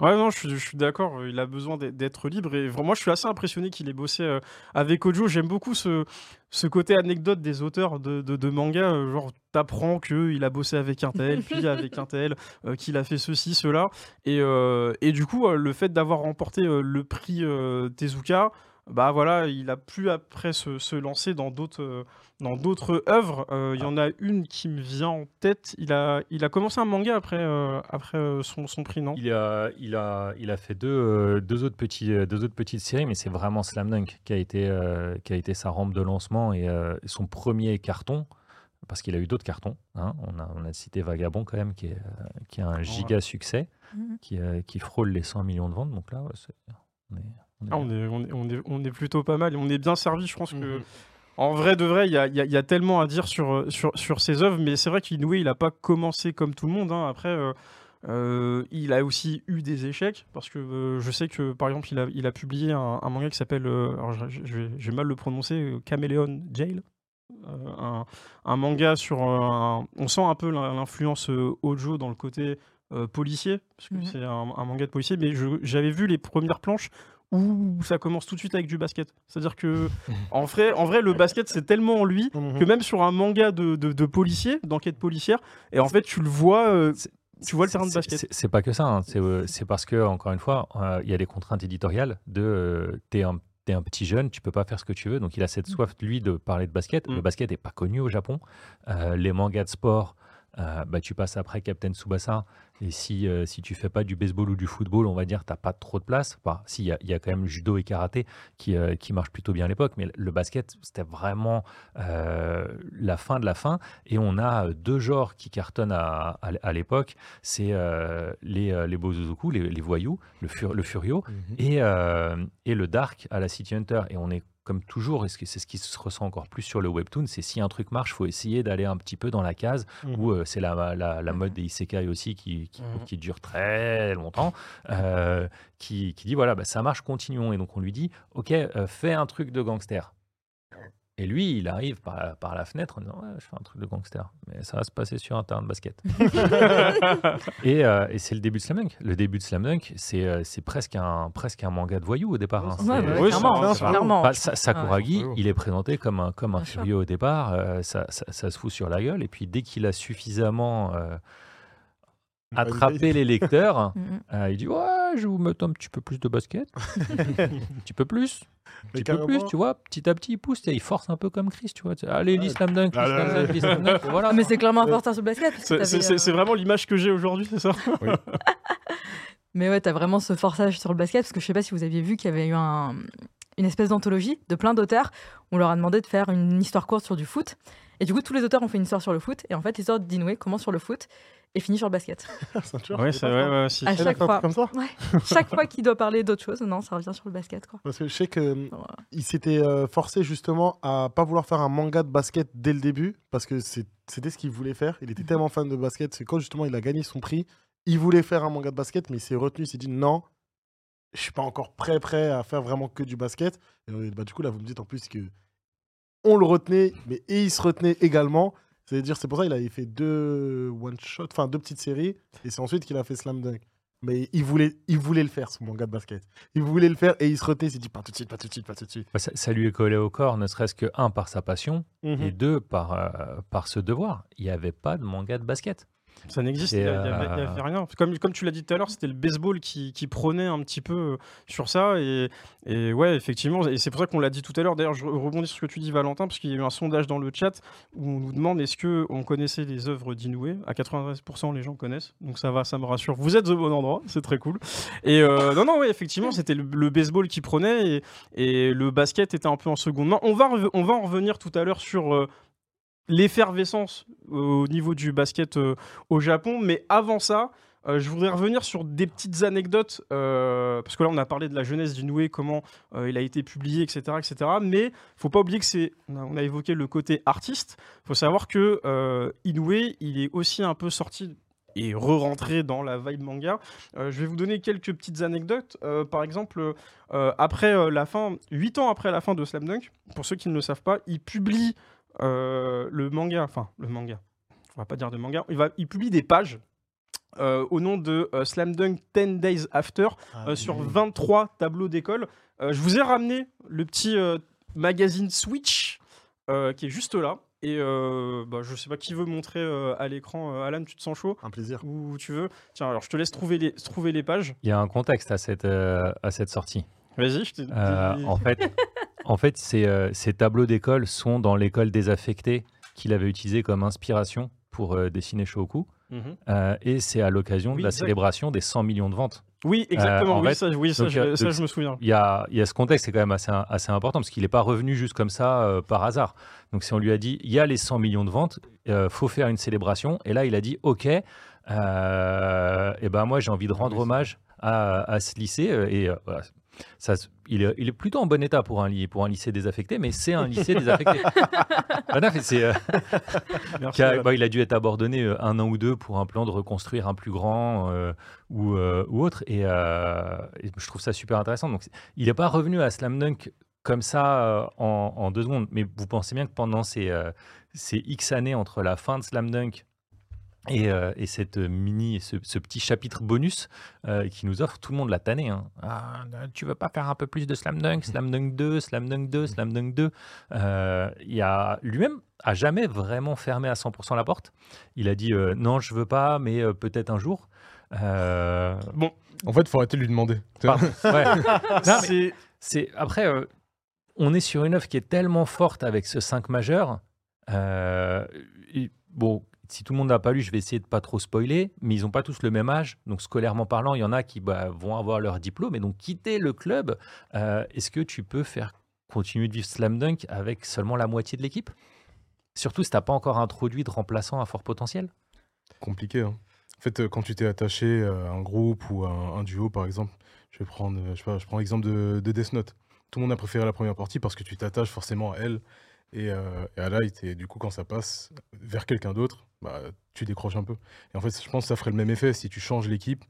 Ouais, non, je suis, je suis d'accord. euh, Il a besoin d'être- libre. Et vraiment, je suis assez impressionné qu'il ait bossé euh, avec Ojo. J'aime beaucoup ce, ce côté anecdote des auteurs de, de, de manga. euh, genre, t'apprends qu'il a bossé avec un tel, puis avec un tel, euh, qu'il a fait ceci, cela. Et, euh, et du coup, le fait d'avoir remporté le prix euh, Tezuka, bah voilà, il a pu après se, se lancer dans d'autres euh, dans d'autres œuvres. Euh, Il y en a une qui me vient en tête. Il a, il a commencé un manga après, euh, après son, son prix, non? Il a, il a, il a fait deux, deux, autres petits, deux autres petites séries, mais c'est vraiment Slam Dunk qui a été, euh, qui a été sa rampe de lancement et euh, son premier carton, parce qu'il a eu d'autres cartons. hein. On, a, on a cité Vagabond quand même, qui est, qui a un giga succès, Mhm. qui, euh, qui frôle les 100 millions de ventes. Donc là, ouais, c'est- on est, on est Ah, on, est, on, est, on, est, on est plutôt pas mal et on est bien servi. Je pense que, Mhm. en vrai de vrai, il y a, il y a- il y a tellement à dire sur, sur, sur ses œuvres, mais c'est vrai qu'Inoue, il n'a pas commencé comme tout le monde. hein. Après, euh, euh, il a aussi eu des échecs parce que euh, je sais que, par exemple, il a, il a publié un, un manga qui s'appelle, euh, alors vais mal le prononcer, euh, Chameleon Jail. Euh, un, un manga sur un- on sent un peu l'in- l'influence euh, Ojo dans le côté euh, policier parce que Mhm. c'est un, un manga de policier mais j'avais vu les premières planches où ça commence tout de suite avec du basket c'est à dire que en vrai, en vrai le basket c'est tellement en lui Mhm. que même sur un manga de, de, de policier d'enquête policière et en fait tu le vois euh, tu vois le terrain de basket c'est- pas que ça. hein. C'est euh, c'est parce que, encore une fois, euh, il y a des contraintes éditoriales de t'es un, t'es un petit jeune, tu peux pas faire ce que tu veux. Donc il a cette soif, lui, de parler de basket. Mm. Le basket est pas connu au Japon. Euh, les mangas de sport, euh, bah, tu passes après Captain Tsubasa. Et si, euh, si tu fais pas du baseball ou du football, on va dire, t'as pas trop de place. Enfin, si, il y, a- il y a quand même judo et karaté qui, euh, qui marchent plutôt bien à l'époque. Mais le basket, c'était vraiment euh, la fin de la fin. Et on a deux genres qui cartonnent à, à, à l'époque. C'est les, les Bozozoku, les, les voyous, le, fur, le furio, et, euh, et le dark à la City Hunter. Et on est comme toujours, et c'est ce qui se ressent encore plus sur le webtoon, c'est si un truc marche, faut essayer d'aller un petit peu dans la case, Mhm. où euh, c'est la, la, la mode des isekai aussi qui, qui, qui dure très longtemps, euh, qui, qui dit voilà, bah, ça marche, continuons. Et donc on lui dit, ok, euh, fais un truc de gangster. Et lui, il arrive par la, par la fenêtre en disant ouais, Je fais un truc de gangster, mais ça va se passer sur un terrain de basket. et euh, et c'est le début de Slam Dunk. Le début de Slam Dunk, c'est euh, c'est presque un, presque un manga de voyous au départ. hein. Ouais, Oui, clairement, c'est- clairement. Sa- Sakuragi, Ouais. il est présenté comme un, comme un furieux au départ. euh, ça, ça- ça se fout sur la gueule. Et puis, dès qu'il a suffisamment euh, attrapé les lecteurs, euh, il dit Ouais, je vais vous mettre un petit peu plus de basket. un petit peu plus. Un petit peu plus, tu vois. Petit à petit, il pousse. et Il force un peu comme Chris, tu vois. Allez, lis Ouais. slam dunk, dunk, Voilà. Mais c'est clairement important sur le basket. C'est- euh, vraiment l'image que j'ai aujourd'hui, c'est ça Mais ouais, t'as vraiment ce forçage sur le basket, parce que je sais pas si vous aviez vu qu'il y avait eu un- une espèce d'anthologie de plein d'auteurs. On leur a demandé de faire une histoire courte sur du foot. Et du coup, tous les auteurs ont fait une histoire sur le foot. Et en fait, l'histoire d'Inoue commence sur le foot et finit sur le basket. Ceinture, Oui, c'est vrai, ouais, si. À a chaque fois. truc comme ça Chaque fois qu'il doit parler d'autre chose, non, ça revient sur le basket. Quoi. Parce que je sais que Ouais. il s'était euh, forcé justement à pas vouloir faire un manga de basket dès le début parce que c'était ce qu'il voulait faire. Il était Mhm. tellement fan de basket, c'est quand justement il a gagné son prix, il voulait faire un manga de basket, mais il s'est retenu, il s'est dit non, je suis pas encore prêt prêt à faire vraiment que du basket. Et euh, bah, du coup là vous me dites en plus que on le retenait, mais et il se retenait également. C'est-à-dire c'est pour ça qu'il avait fait deux one shot, enfin deux petites séries, et c'est ensuite qu'il a fait Slam Dunk. Mais il voulait, il voulait le faire, son manga de basket. Il voulait le faire et il se retenait, il s'est dit pas tout de suite, pas tout de suite, pas tout de suite. Bah, ça, ça lui est collé au corps, ne serait-ce que, un, par sa passion, Mhm. et deux, par, euh, par ce devoir. Il n'y avait pas de manga de basket. Ça n'existe, il n'y avait, euh, rien. Comme, comme tu l'as dit tout à l'heure, c'était le baseball qui, qui prônait un petit peu euh, sur ça. Et, et ouais, effectivement, et c'est pour ça qu'on l'a dit tout à l'heure. D'ailleurs, je rebondis sur ce que tu dis, Valentin, parce qu'il y a eu un sondage dans le chat où on nous demande est-ce qu'on connaissait les œuvres d'Inoue? À 93%, les gens connaissent. Donc ça va, ça me rassure. Vous êtes au bon endroit, c'est très cool. Et euh, non, non, ouais, effectivement, c'était le, le baseball qui prenait et, et le basket était un peu en seconde main. On va, on va en revenir tout à l'heure sur. euh, L'effervescence euh, au niveau du basket euh, au Japon. Mais avant ça, euh, je voudrais revenir sur des petites anecdotes, parce que là on a parlé de la jeunesse d'Inoue, comment il a été publié, etc. etc. mais faut pas oublier que c'est, on a, évoqué le côté artiste, faut savoir que Inoue, il est aussi un peu sorti et re-rentré dans la vibe manga. Je vais vous donner quelques petites anecdotes. Par exemple, après la fin, 8 ans après la fin de Slam Dunk, pour ceux qui ne le savent pas, il publie le manga, enfin le manga, on va pas dire de manga, il, va, il publie des pages euh, au nom de euh, Slam Dunk 10 Days After Ah, euh, sur 23 tableaux d'école. Euh, je vous ai ramené le petit euh, magazine Switch euh, qui est juste là. Et euh, bah, je sais pas qui veut montrer euh, à l'écran. Euh, Alan, tu te sens chaud? Un plaisir. Où tu veux? Tiens, alors je te laisse trouver les, trouver les pages. Il y a un contexte à cette, euh, à cette sortie. Vas-y, je t'ai Euh, dit- en fait, en fait ces, euh, ces tableaux d'école sont dans l'école désaffectée qu'il avait utilisé comme inspiration pour euh, dessiner Shoku. Mhm. Euh, et c'est à l'occasion Oui, de la exact. célébration des 100 millions de ventes. Oui, exactement. en oui, fait, ça, oui, ça, donc, je, euh, ça, donc, je me souviens. Il y a, il y a ce contexte qui est quand même assez, assez important parce qu'il n'est pas revenu juste comme ça euh, par hasard. Donc si on lui a dit, il y a les 100 millions de ventes, euh, faut faire une célébration. Et là, il a dit, OK, euh, et ben moi j'ai envie de Ah rendre c'est hommage à, à ce lycée. euh, Et euh, voilà. Ça, il, est, il est plutôt en bon état pour un, ly- pour un lycée désaffecté, mais c'est un lycée désaffecté. Ah c'est, euh, Merci, a- bah, il a dû être abandonné euh, un an ou deux pour un plan de reconstruire un plus grand euh, ou, euh, ou autre. Et, et je trouve ça super intéressant. Donc, il n'est pas revenu à Slam Dunk comme ça en, en deux secondes. Mais vous pensez bien que pendant ces, ces X années entre la fin de Slam Dunk et, euh, et cette mini, ce, ce petit chapitre bonus euh, qui nous offre, tout le monde l'a tanné. hein. Ah, tu veux pas faire un peu plus de Slam Dunk, Slam Dunk 2, Slam Dunk 2, Slam Dunk 2 Euh, Il a lui-même a jamais vraiment fermé à 100% la porte. Il a dit euh, non, je veux pas, mais euh, peut-être un jour. Euh, En fait, faut arrêter de lui demander. pardon. Ouais. Non, mais C'est- c'est après, euh, on est sur une œuvre qui est tellement forte avec ce 5 majeur. euh, et bon, si tout le monde n'a pas lu, je vais essayer de pas trop spoiler, mais ils n'ont pas tous le même âge. Donc, scolairement parlant, il y en a qui bah, vont avoir leur diplôme et donc quitter le club. Euh, Est-ce que tu peux faire continuer de vivre Slam Dunk avec seulement la moitié de l'équipe? Surtout si tu n'as pas encore introduit de remplaçant à fort potentiel? compliqué. hein. En fait, euh, quand tu t'es attaché à un groupe ou à un, duo, par exemple, euh, je prends l'exemple de, de Death Note. Tout le monde a préféré la première partie parce que tu t'attaches forcément à elle et, euh, et à Light. Et du coup, quand ça passe vers quelqu'un d'autre, bah, tu décroches un peu. Et en fait, je pense que ça ferait le même effet si tu changes l'équipe.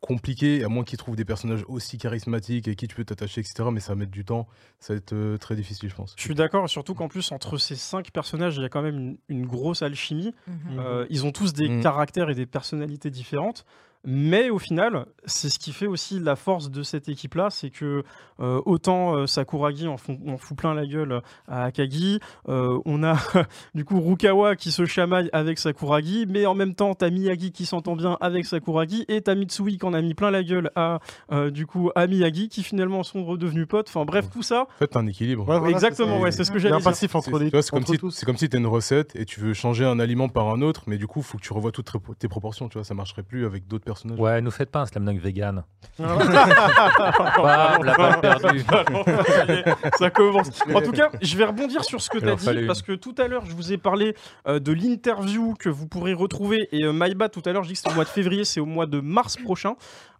Compliqué, à moins qu'ils trouvent des personnages aussi charismatiques et qui tu peux t'attacher, etc. Mais ça va mettre du temps, ça va être euh, très difficile, je pense. Je suis d'accord, surtout qu'en plus, entre ces cinq personnages, il y a quand même une, une grosse alchimie. Mhm. Euh, ils ont tous des Mhm. caractères et des personnalités différentes. Mais au final, c'est ce qui fait aussi la force de cette équipe-là, c'est que euh, autant euh, Sakuragi en, font- en fout plein la gueule à Akagi, euh, on a du coup Rukawa qui se chamaille avec Sakuragi, mais en même temps t'as Miyagi qui s'entend bien avec Sakuragi et t'as Mitsui qui en a mis plein la gueule à euh, du coup à Miyagi qui finalement sont redevenus potes. Enfin bref, tout ça. En fait, t'as un équilibre. Ouais, voilà, Exactement, c'est ouais, ça. c'est ce que j'allais un dire. passif entre C'est- les c'est comme si comme si une recette et tu veux changer un aliment par un autre, mais du coup, il faut que tu revoies toutes tes tes proportions, tu vois, ça marcherait plus avec d'autres Ouais, nous faites pas un slam dunk vegan. Bam, la balle perdue. ça commence. En tout cas, je vais rebondir sur ce que tu as dit, parce que tout à l'heure, je vous ai parlé euh, de l'interview que vous pourrez retrouver. Et euh, Maïba, tout à l'heure, je dis que c'est au mois de février, c'est au mois de mars prochain.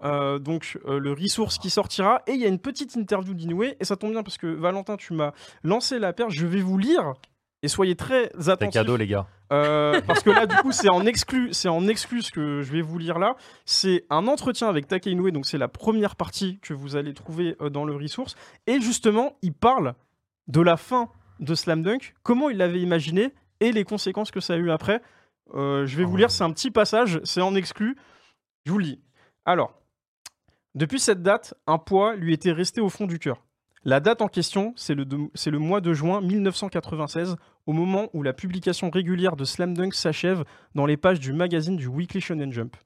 Euh, donc, euh, le resource qui sortira. Et il y a une petite interview d'Inoue. Et ça tombe bien, parce que Valentin, tu m'as lancé la perche. Je vais vous lire. Et soyez très C'est attentifs. cadeau, les gars. Euh, parce que là, du coup, c'est en exclu, c'est en exclu ce que je vais vous lire là. C'est un entretien avec Take Inoue, donc c'est la première partie que vous allez trouver euh, dans le resource. Et justement, il parle de la fin de Slam Dunk, comment il l'avait imaginé et les conséquences que ça a eu après. Euh, je vais vous lire, c'est un petit passage, c'est en exclu. Je vous le lis. Alors, depuis cette date, un poids lui était resté au fond du cœur. La date en question, c'est le, c'est le mois de juin 1996, au moment où la publication régulière de Slam Dunk s'achève dans les pages du magazine du Weekly Shonen Jump.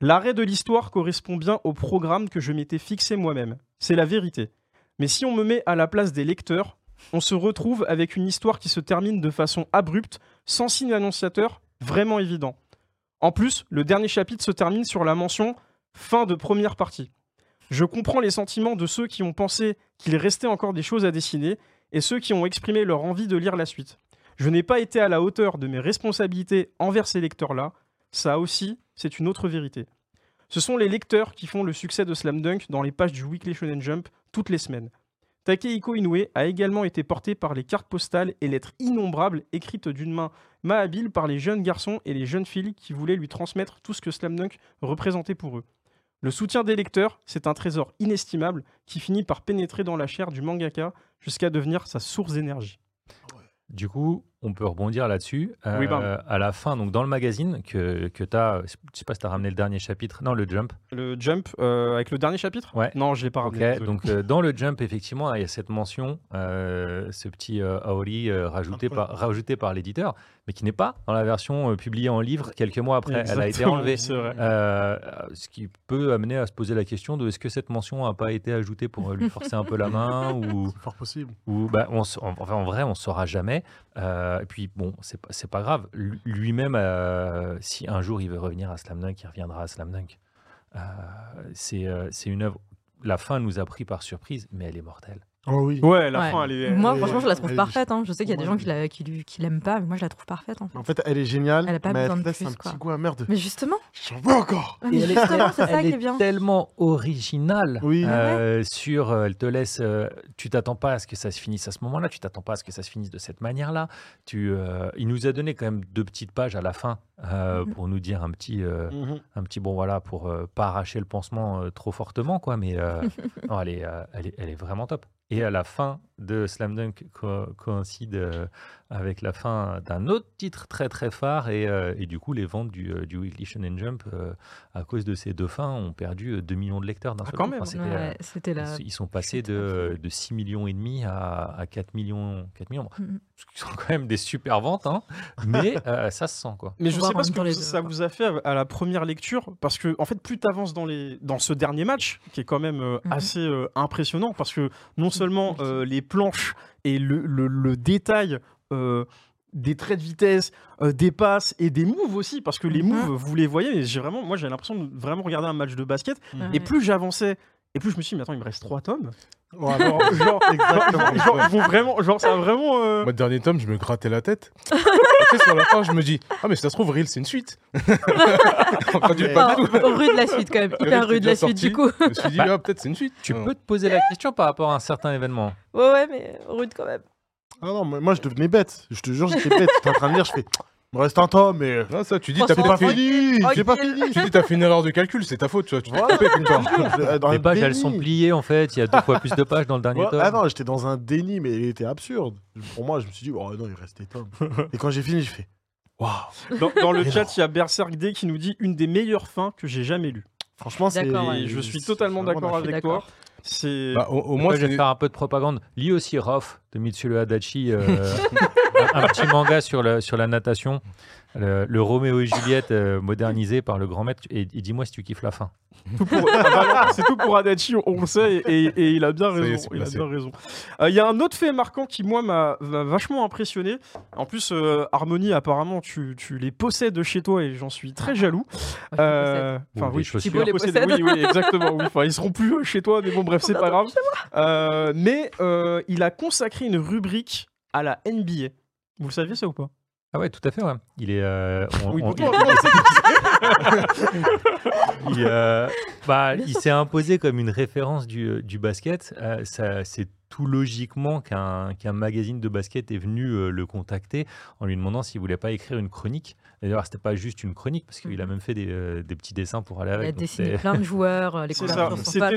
L'arrêt de l'histoire correspond bien au programme que je m'étais fixé moi-même. C'est la vérité. Mais si on me met à la place des lecteurs, on se retrouve avec une histoire qui se termine de façon abrupte, sans signe annonciateur vraiment évident. En plus, le dernier chapitre se termine sur la mention fin de première partie. Je comprends les sentiments de ceux qui ont pensé qu'il restait encore des choses à dessiner et ceux qui ont exprimé leur envie de lire la suite. Je n'ai pas été à la hauteur de mes responsabilités envers ces lecteurs-là. Ça aussi, c'est une autre vérité. Ce sont les lecteurs qui font le succès de Slam Dunk dans les pages du Weekly Shonen Jump toutes les semaines. Takehiko Inoue a également été porté par les cartes postales et lettres innombrables écrites d'une main mahabile par les jeunes garçons et les jeunes filles qui voulaient lui transmettre tout ce que Slam Dunk représentait pour eux. Le soutien des lecteurs, c'est un trésor inestimable qui finit par pénétrer dans la chair du mangaka jusqu'à devenir sa source d'énergie. Du coup, on peut rebondir là-dessus. Euh, Oui, à la fin, donc dans le magazine que, que tu as, je sais pas si tu as ramené le dernier chapitre. Non, le Jump. Le Jump, euh, avec le dernier chapitre? Ouais. Non, je l'ai pas ramené. désolé. donc euh, dans le Jump, effectivement, il y a cette mention, euh, ce petit euh, Aori euh, rajouté, par, rajouté par l'éditeur, mais qui n'est pas dans la version euh, publiée en livre quelques mois après. Elle a été enlevée. Euh, ce qui peut amener à se poser la question de est-ce que cette mention n'a pas été ajoutée pour euh, lui forcer un peu la main ou, C'est fort possible. ou bah, on, enfin, en vrai, on saura jamais. Euh, et puis bon, c'est pas, c'est pas grave. Lui- Lui-même, si un jour il veut revenir à Slam Dunk, il reviendra à Slam Dunk. C'est c'est une œuvre. La fin nous a pris par surprise, mais elle est mortelle. Oh oui. Ouais, la Ouais. fin, elle est. Moi, elle est- franchement, je la trouve parfaite. hein. Je sais qu'il y a des Moi, gens qui, la, qui, lui- qui l'aiment pas, mais moi, je la trouve parfaite. En fait. En fait, elle est géniale, Elle a pas mais besoin elle de laisse plus, un quoi. petit goût amer de. Mais justement, J'en veux encore. elle est, justement, c'est ça elle qui est est bien. tellement originale. Oui. euh, sur, euh, elle te laisse, euh, tu t'attends pas à ce que ça se finisse à ce moment-là, tu t'attends pas à ce que ça se finisse de cette manière-là. Tu, euh, il nous a donné quand même deux petites pages à la fin euh, Mhm. pour nous dire un petit, euh, Mhm. un petit bon voilà pour euh, pas arracher le pansement euh, trop fortement quoi, mais euh, non, elle est, euh, elle est, elle est vraiment top. Et à la fin de Slam Dunk co- coïncide euh, avec la fin d'un autre titre très très phare et, euh, et du coup les ventes du, euh, du Weekly Shonen Jump euh, à cause de ces deux fins ont perdu euh, 2 millions de lecteurs d'un Ah, seul quand coup. même. Enfin, c'était, Ouais, C'était la. ils sont passés de, de 6 millions et demi à, à 4 millions, 4 millions. Ce qui sont quand même des super ventes, hein, mais euh, ça se sent quoi. Mais je voir sais pas ce que les ça vous a fait à la première lecture, parce que en fait, plus tu avances dans, les... dans ce dernier match, qui est quand même euh, Mhm. assez euh, impressionnant, parce que non seulement euh, les planches et le, le- le détail euh, des traits de vitesse, euh, des passes et des moves aussi, parce que les Mhm. moves, vous les voyez, mais j'ai vraiment, moi j'ai l'impression de vraiment regarder un match de basket, Ouais. et plus j'avançais, et plus je me suis dit, mais attends, il me reste trois tomes. Voilà. Genre, genre, Exactement. genre, ils vont vraiment, genre, ça a vraiment. euh, Moi, le dernier tome, je me grattais la tête. Après, sur la fin, je me dis Ah, mais si ça se trouve, Real, c'est une suite. Quand tu- mais- pas Enfin, du tout. rude la suite quand même, Le hyper rude la suite du sorti. coup. Je me suis dit Ah, peut-être c'est une suite. Tu Non. peux te poser la question par rapport à un certain événement. Ouais, ouais, mais rude quand même. Ah non, moi moi, je devenais bête. Je te jure, j'étais bête. J'étais en train de lire, je fais. Il me reste un tome, mais. Non, ça, tu dis, t'as pas fait, fini J'ai pas fini tu dis, t'as fait une erreur de calcul, c'est ta faute, tu vois. Tu Voilà. une fois. Dans Les pages, elles sont pliées en fait. Il y a deux fois plus de pages dans le dernier Ouais, tome. ah non, j'étais dans un déni, mais il était absurde. Pour moi, je me suis dit, oh non, il reste des tomes. Et quand j'ai fini, je fais, waouh. Dans, dans le Mais chat, il y a Berserk D qui nous dit une des meilleures fins que j'ai jamais lues. Franchement, c'est. D'accord, ouais. Je suis totalement d'accord avec toi. C'est Bah, au, au Moi, moins, je vais faire un peu de propagande. Lis aussi Rof de Mitsuo Adachi, euh, un, petit manga sur, le, sur la natation, le, le Roméo et Juliette euh, modernisé par le grand maître. Et, et dis-moi si tu kiffes la fin. Ah, bah c'est tout pour Adachi, on le sait, et, et il a bien raison. Il a bien raison. Euh, Il y a un autre fait marquant qui, moi, m'a vachement impressionné. En plus, euh, Harmonie, apparemment, tu, tu les possèdes chez toi et j'en suis très jaloux. Les Euh, Enfin, Ou oui, je suis les possède. Oui, oui, exactement. oui. Enfin, ils seront plus chez toi, mais bon, bref, c'est pas grave. Euh, mais euh, il a consacré une rubrique à la NBA. Vous le saviez ça ou pas? Ah ouais, tout à fait, ouais. Il est. euh, on- Oui, on- il- euh, bah, il s'est imposé comme une référence du, du basket. Euh, ça- c'est tout logiquement qu'un qu'un magazine de basket est venu euh, le contacter en lui demandant s'il voulait pas écrire une chronique. D'ailleurs, c'était pas juste une chronique parce qu'il a Mhm. même fait des, euh, des petits dessins pour aller Il avec. a donc dessiné plein de joueurs, euh, les sont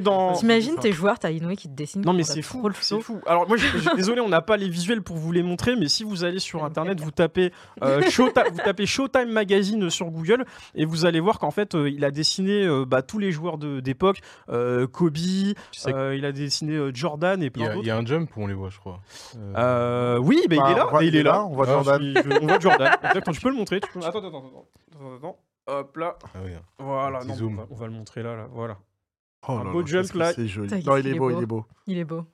dans. T'imagines tes joueurs, t'as Inoue qui te dessine. Non mais c'est fou, c'est fou. Alors moi, je, je- désolé, on n'a pas les visuels pour vous les montrer, mais si vous allez sur internet, vous tapez euh, vous tapez Showtime Magazine sur Google et vous allez voir qu'en fait, euh, il a dessiné euh, bah, tous les joueurs de- d'époque, euh, Kobe, Tu sais que- euh, il a dessiné euh, Jordan et Il y, plein a, il d'autres. y a un jump où on les voit, je crois. Euh, Euh, oui, bah, il Bah, est là, on voit- il est là. on voit Jordan. je- on voit Jordan. Exactement. Tu peux le montrer. tu peux- Attends, attends, attends, attends, attends, attends. Hop là, ah oui. voilà. Petit Non, zoom. on, va, on va le montrer là, là. Voilà. Oh Un là beau là, jump, qu'est-ce que là. C'est joli. Non, qu'est-ce il est beau, beau. il est beau. Il est beau.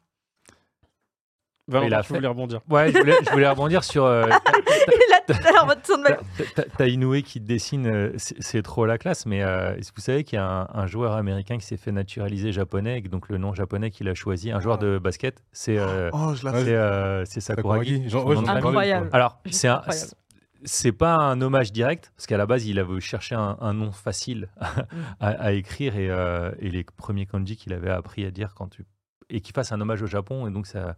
Valentin, Il a tu fait- voulais rebondir. Ouais, je voulais, je voulais rebondir sur. euh, Il a tout à l'heure, votre son de T'as- ma- t'as- T'as Inoue qui dessine, euh, c'est c'est trop la classe, mais euh, vous savez qu'il y a un, un joueur américain qui s'est fait naturaliser japonais, et que donc le nom japonais qu'il a choisi, un joueur de basket, c'est euh, Oh, je la Ouais, c'est euh, c'est Sakuragi. Sakuragi. Son ouais, de j'en ai famille. parlé, Incroyable. Alors, c'est un- incroyable. C'est pas un hommage direct, parce qu'à la base, il avait cherché un, un nom facile à, à écrire et, euh, et les premiers kanji qu'il avait appris à dire quand tu et qu'il fasse un hommage au Japon et donc ça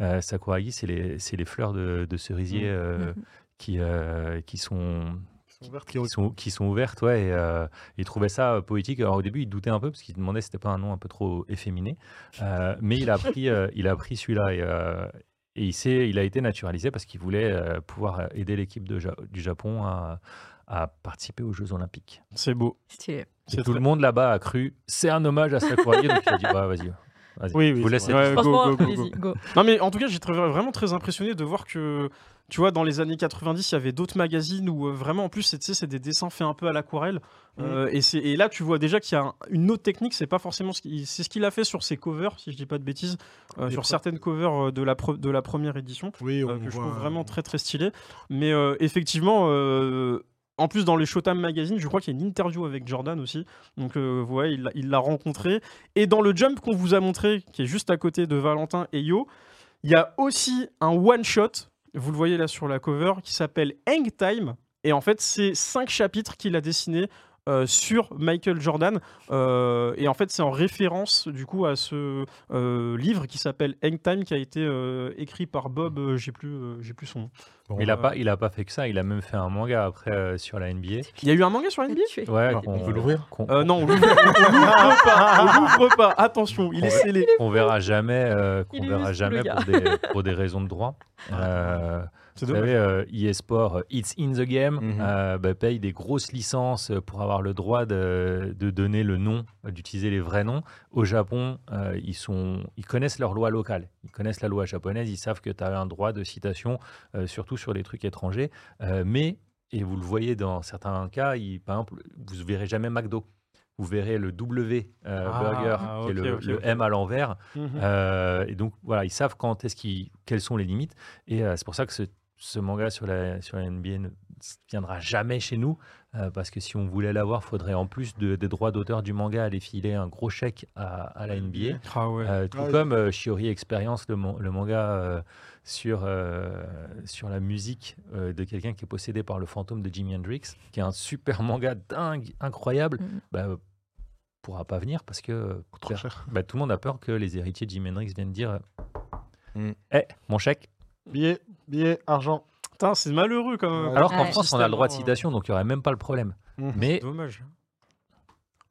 euh, Sakuragi c'est les c'est les fleurs de, de cerisier euh, qui euh, qui sont qui sont, qui sont ouvertes, ouais, et euh, il trouvait ça poétique. Alors au début, il doutait un peu parce qu'il demandait si c'était pas un nom un peu trop efféminé, Euh, mais il a pris, euh, il a pris celui-là et, euh, et il, il a été naturalisé parce qu'il voulait euh, pouvoir aider l'équipe Ja- du Japon à, à participer aux Jeux Olympiques. C'est beau. Stylé. Tout très- le monde là-bas a cru c'est un hommage à Sakuragi, donc il a dit bah, vas-y. Vas-y. Oui, oui, Je vous c'est laisse vrai. être- Ouais, go, go, go. Non mais en tout cas j'étais vraiment très impressionné de voir que tu vois dans les années 90 il y avait d'autres magazines où euh, vraiment en plus c'est des dessins faits un peu à l'aquarelle Euh, et, c'est- et là tu vois déjà qu'il y a un- une autre technique c'est pas forcément ce qu'il c'est ce qu'il a fait sur ses covers si je dis pas de bêtises euh, sur certaines covers euh, de la, pre- de la première édition Oui, euh, que je voit- trouve vraiment très très stylé mais euh, effectivement euh, en plus, dans les Showtime Magazine, je crois qu'il y a une interview avec Jordan aussi. Donc, euh, l'a- il l'a rencontré. Et dans le jump qu'on vous a montré, qui est juste à côté de Valentin et Yo, il y a aussi un one-shot, vous le voyez là sur la cover, qui s'appelle Hang Time. Et en fait, c'est cinq chapitres qu'il a dessinés euh, sur Michael Jordan. Euh, et en fait, c'est en référence du coup à ce euh, livre qui s'appelle Hang Time, qui a été euh, écrit par Bob, euh, j'ai plus, euh, j'ai plus son nom. Bon, il a euh, pas, il a pas fait que ça. Il a même fait un manga après euh, sur la NBA. Il y a eu un manga sur NBA Tué. Ouais, Ah, on peut l'ouvrir? qu'on- Euh, non, on l'ouvre on l'ouvre pas. On l'ouvre pas. Attention, il est scellé. qu'on verra jamais, euh, qu'on verra jamais pour des, pour des raisons de droit. Euh, vous savez, euh, EA Sport, euh, It's in the game, Mhm. euh, bah, paye des grosses licences pour avoir le droit de, de donner le nom, euh, d'utiliser les vrais noms. Au Japon, euh, ils, sont, ils connaissent leur loi locale. Ils connaissent la loi japonaise. Ils savent que tu as un droit de citation, euh, surtout sur les trucs étrangers. Euh, mais, et vous le voyez dans certains cas, il- par exemple, vous verrez jamais McDo. Vous verrez le W euh, Ah, burger, qui est le. M à l'envers. Mhm. Euh, et donc voilà, ils savent quand est-ce qu'ils, quelles sont les limites. Et euh, c'est pour ça que ce, ce manga sur la, sur la NBA ne viendra jamais chez nous. euh, parce que si on voulait l'avoir, il faudrait en plus de- des droits d'auteur du manga aller filer un gros chèque à, à la NBA. Ah ouais. Euh, tout Ouais. comme euh, Shiori Experience, le, man- le manga euh, sur, euh, sur la musique euh, de quelqu'un qui est possédé par le fantôme de Jimi Hendrix, qui est un super manga dingue, incroyable, Mhm. bah, pourra pas venir parce que Trop cher. bah, tout le monde a peur que les héritiers de Jimi Hendrix viennent dire Mm. Eh, mon chèque Billet, billet, argent. Putain, c'est malheureux quand même. Alors qu'en Ouais. France, on a le droit de citation, donc il n'y aurait même pas le problème. Mhm. Mais Dommage.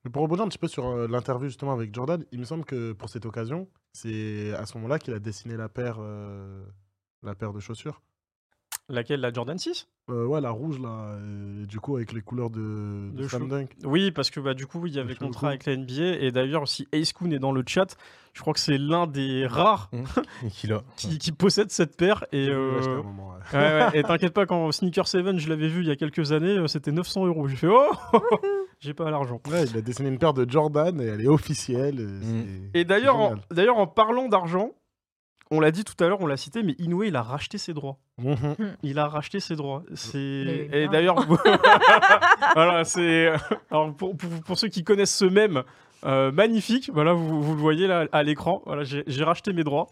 Mais pour rebondir un petit peu sur euh, l'interview justement avec Jordan, il me semble que pour cette occasion, c'est à ce moment-là qu'il a dessiné la paire, euh, la paire de chaussures. Laquelle? La Jordan 6 Euh, ouais, la rouge là, euh, du coup avec les couleurs de, de De Slam chou- Dunk. Oui, parce que bah, du coup, il y avait contrat avec la NBA. Et d'ailleurs, si Ace Koon est dans le chat, je crois que c'est l'un des rares a. qui, qui possède cette paire. Et, euh, moment, ouais. ouais, ouais, et t'inquiète pas, quand Sneaker 7, je l'avais vu il y a quelques années, c'était 900 euros. J'ai fait Oh J'ai pas l'argent. Ouais, il a dessiné une paire de Jordan et elle est officielle. et Mm. c'est- Et d'ailleurs, en, génial. d'ailleurs, en parlant d'argent, on l'a dit tout à l'heure, on l'a cité, mais Inoue, il a racheté ses droits. Mhm. Il a racheté ses droits. C'est et d'ailleurs, voilà, c'est alors pour, pour, pour ceux qui connaissent ce même magnifique, voilà, vous, vous le voyez là à l'écran. Voilà, j'ai racheté mes droits.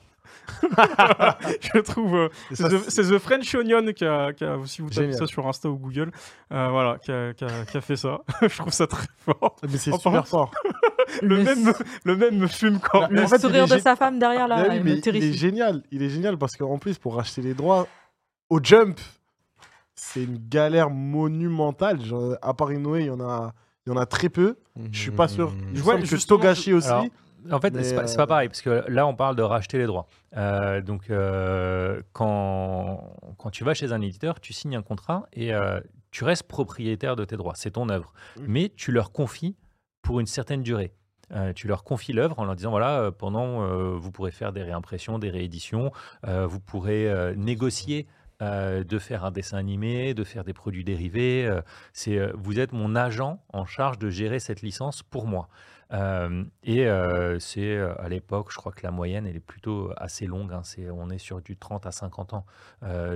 je trouve euh, c'est the, French Onion qui a, qui a- si vous tapez Génial. ça sur Insta ou Google, euh, voilà, qui a, qui a- qui a fait ça. je trouve ça très fort. Mais c'est super fort. Le, Le même, me- le même me fume quand Le en fait, il sourire de sa femme derrière là, oui, il est génial. Il est génial parce qu'en plus, pour racheter les droits au jump, c'est une galère monumentale. Genre, à part Inoue, il y en a, il y en a très peu. Je suis pas sûr. Je vois que Togashi aussi. Alors, En fait, c'est pas, euh, pareil, parce que là, on parle de racheter les droits. Euh, donc, euh, quand, quand tu vas chez un éditeur, tu signes un contrat et euh, tu restes propriétaire de tes droits. C'est ton œuvre. Mais tu leur confies pour une certaine durée. Euh, tu leur confies l'œuvre en leur disant voilà, euh, pendant, euh, vous pourrez faire des réimpressions, des rééditions, vous pourrez négocier. de faire un dessin animé, de faire des produits dérivés. c'est, vous êtes mon agent en charge de gérer cette licence pour moi. Et c'est à l'époque, je crois que la moyenne, elle est plutôt assez longue. hein, c'est, on est sur du 30 à 50 ans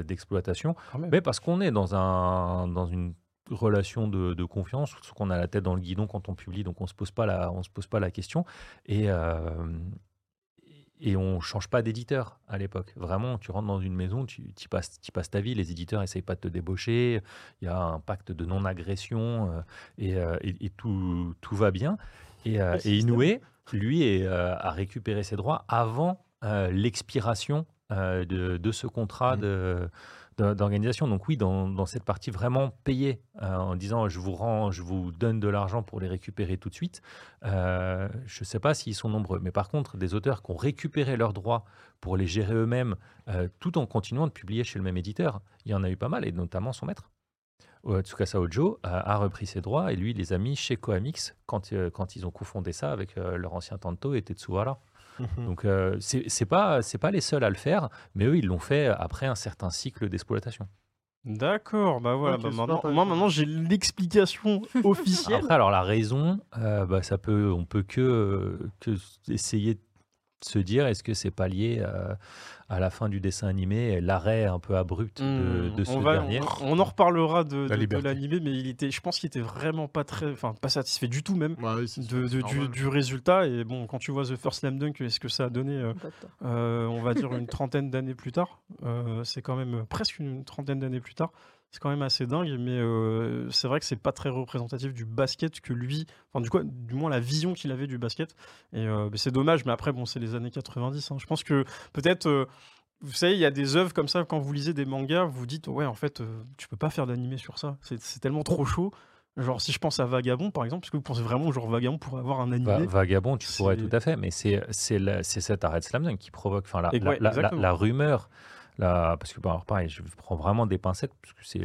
d'exploitation. Mais parce qu'on est dans, un, dans une relation de, de confiance, surtout qu'on a la tête dans le guidon quand on publie, donc on ne se, pose pas la- on se pose pas la question. Et, euh, et on change pas d'éditeur à l'époque. Vraiment, tu rentres dans une maison, tu y passes, passes ta vie, les éditeurs essayent pas de te débaucher, il y a un pacte de non-agression euh, et, euh, et- et tout, tout va bien. Et, et. Inoue, lui, est, a récupéré ses droits avant l'expiration de, de ce contrat de- de- d'organisation. Donc oui, dans, cette partie vraiment payée, euh, en disant je vous rends, je vous donne de l'argent pour les récupérer tout de suite. euh, je ne sais pas s'ils sont nombreux, mais par contre, des auteurs qui ont récupéré leurs droits pour les gérer eux-mêmes, euh, tout en continuant de publier chez le même éditeur, il y en a eu pas mal, et notamment son maître. Tsukasa Ojo a, repris ses droits et lui les a mis chez Koamix quand, ils ont cofondé ça avec leur ancien Tanto et Tetsuhara. Mhm. Donc euh, c'est pas c'est pas les seuls à le faire, mais eux ils l'ont fait après un certain cycle d'exploitation. D'accord, bah voilà, bah maintenant, moi maintenant j'ai l'explication officielle. Après alors la raison, euh, bah, ça peut on peut que euh, que essayer de se dire est-ce que c'est pas lié euh, à la fin du dessin animé l'arrêt un peu abrupt de, Hmm, de ce on, va- dernier. on- on en reparlera de, de- de liberté. l'animé, mais il était, je pense qu'il était vraiment pas très, enfin pas satisfait du tout même Ouais, du, résultat. Et bon, quand tu vois The First Slam Dunk, est-ce que ça a donné, euh, euh, on va dire une trentaine d'années plus tard Euh, C'est quand même presque une trentaine d'années plus tard. C'est quand même assez dingue, mais euh, c'est vrai que c'est pas très représentatif du basket que lui, enfin du, quoi, du moins la vision qu'il avait du basket. Et euh, c'est dommage, mais après bon, c'est les années 90. hein. Je pense que peut-être, euh, vous savez, il y a des œuvres comme ça quand vous lisez des mangas, vous dites ouais en fait, tu peux pas faire d'animé sur ça. C'est tellement trop chaud. Genre si je pense à Vagabond par exemple, est-ce que vous pensez vraiment genre Vagabond pourrait avoir un animé? Va- Vagabond, tu pourrais tout à fait, mais c'est cet arrêt de Slam Dunk qui provoque, enfin la, ouais, la rumeur, la, parce que bon, alors pareil, je prends vraiment des pincettes parce que c'est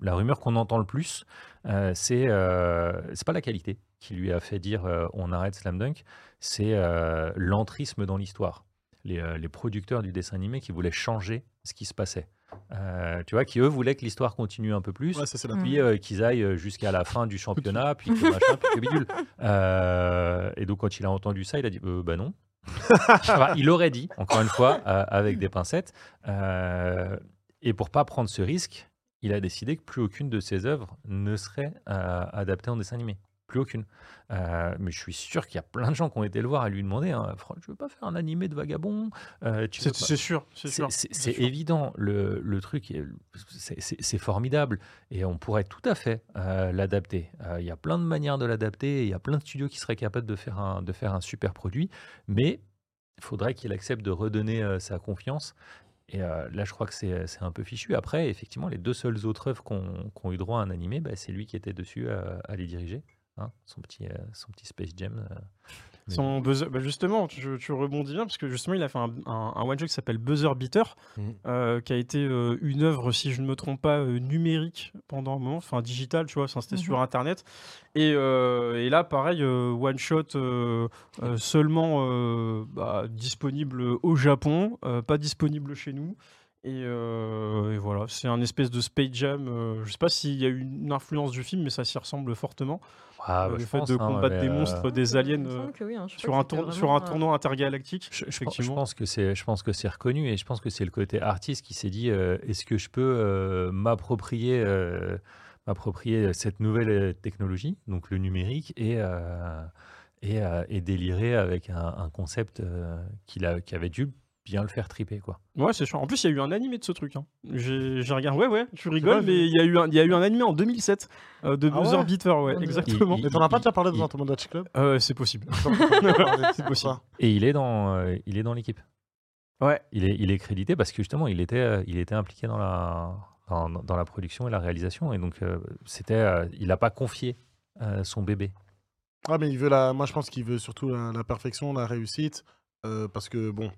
la rumeur qu'on entend le plus, euh, c'est euh, c'est pas la qualité qui lui a fait dire euh, on arrête Slam Dunk, c'est euh, l'entrisme dans l'histoire. Les, euh, les producteurs du dessin animé qui voulaient changer ce qui se passait. Euh, tu vois, qui eux voulaient que l'histoire continue un peu plus Ouais, ça, c'est la Mm. puis euh, qu'ils aillent jusqu'à la fin du championnat, puis que machin, puis que bidule. Euh, et donc quand il a entendu ça, il a dit euh, bah non. Il aurait dit, encore une fois, euh, avec des pincettes. Euh, et pour pas prendre ce risque, il a décidé que plus aucune de ses œuvres ne serait euh, adaptée en dessin animé. Plus aucune. Euh, mais je suis sûr qu'il y a plein de gens qui ont été le voir et lui demander hein, Je veux pas faire un animé de vagabond. euh, tu C'est pas- sûr, c'est évident, le, le truc, est- c'est- formidable et on pourrait tout à fait euh, l'adapter. Euh, Il y a plein de manières de l'adapter, il y a plein de studios qui seraient capables de faire un, de faire un super produit, mais il faudrait qu'il accepte de redonner sa confiance. Et euh, là, je crois que c'est un peu fichu. Après, effectivement, les deux seules autres œuvres qui ont eu droit à un animé, bah, c'est lui qui était dessus à, à les diriger. Hein, son, petit, euh, son petit Space Jam. euh, mais Son buzzer- bah justement, tu, tu rebondis bien parce que justement, il a fait un, un- un one shot qui s'appelle Buzzer Beater, Mhm. euh, qui a été euh, une œuvre, si je ne me trompe pas, euh, numérique pendant un moment, enfin digital, tu vois, c'était Mhm. sur Internet. Et, euh, et là, pareil, euh, one shot euh, euh, seulement euh, bah, disponible au Japon, euh, pas disponible chez nous. Et, euh, et voilà, c'est un espèce de Space Jam. euh, je sais pas s'il y a eu une influence du film, mais ça s'y ressemble fortement. ah, Euh, bah, le je fait pense, de hein, combattre mais, des euh, monstres, des Il aliens. me euh, semble que oui, hein, je sur crois un, que c'était tour- sur un vraiment, euh, tournoi intergalactique. Je, je pense- je effectivement. pense que c'est, je pense que c'est reconnu et je pense que c'est le côté artiste qui s'est dit euh, est-ce que je peux euh, m'approprier, euh, m'approprier cette nouvelle euh, technologie, donc le numérique, et, euh, et, euh, et délirer avec un, un concept euh, qu'il a, qui avait dû bien le faire triper. Quoi. Ouais, c'est chiant. En plus, il y a eu un animé de ce truc. hein. J'ai j'ai regardé. Ouais, ouais, tu rigoles, pas mais il y, a eu un- il y a eu un animé en 2007 euh, de Ah Buzzer ouais Beater, ouais, Dieu. exactement. Il- Mais t'en as pas déjà parlé dans un Tomodachi Club? Euh, c'est possible. C'est possible. Et il est dans, euh, il est dans l'équipe. Ouais. Il est, il est crédité parce que justement, il était, euh, il était impliqué dans la, dans, dans la production et la réalisation. Et donc, euh, c'était, euh, il n'a pas confié euh, son bébé. Ah, mais il veut la. Moi, je pense qu'il veut surtout la, la perfection, la réussite. euh, parce que, bon,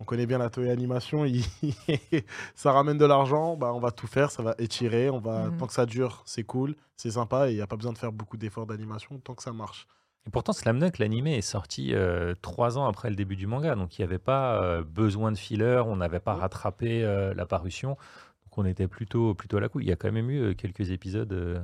on connaît bien la Toei Animation. il- ça ramène de l'argent. Bah, on va tout faire. Ça va étirer. On va... Mhm. Tant que ça dure, c'est cool. C'est sympa. Et il n'y a pas besoin de faire beaucoup d'efforts d'animation tant que ça marche. Et pourtant, Slam Dunk, l'animé, est sorti euh, trois ans après le début du manga. Donc, il n'y avait pas euh, besoin de filler. On n'avait pas Ouais. rattrapé euh, la parution. Donc, on était plutôt, plutôt à la couille. Il y a quand même eu euh, quelques épisodes euh,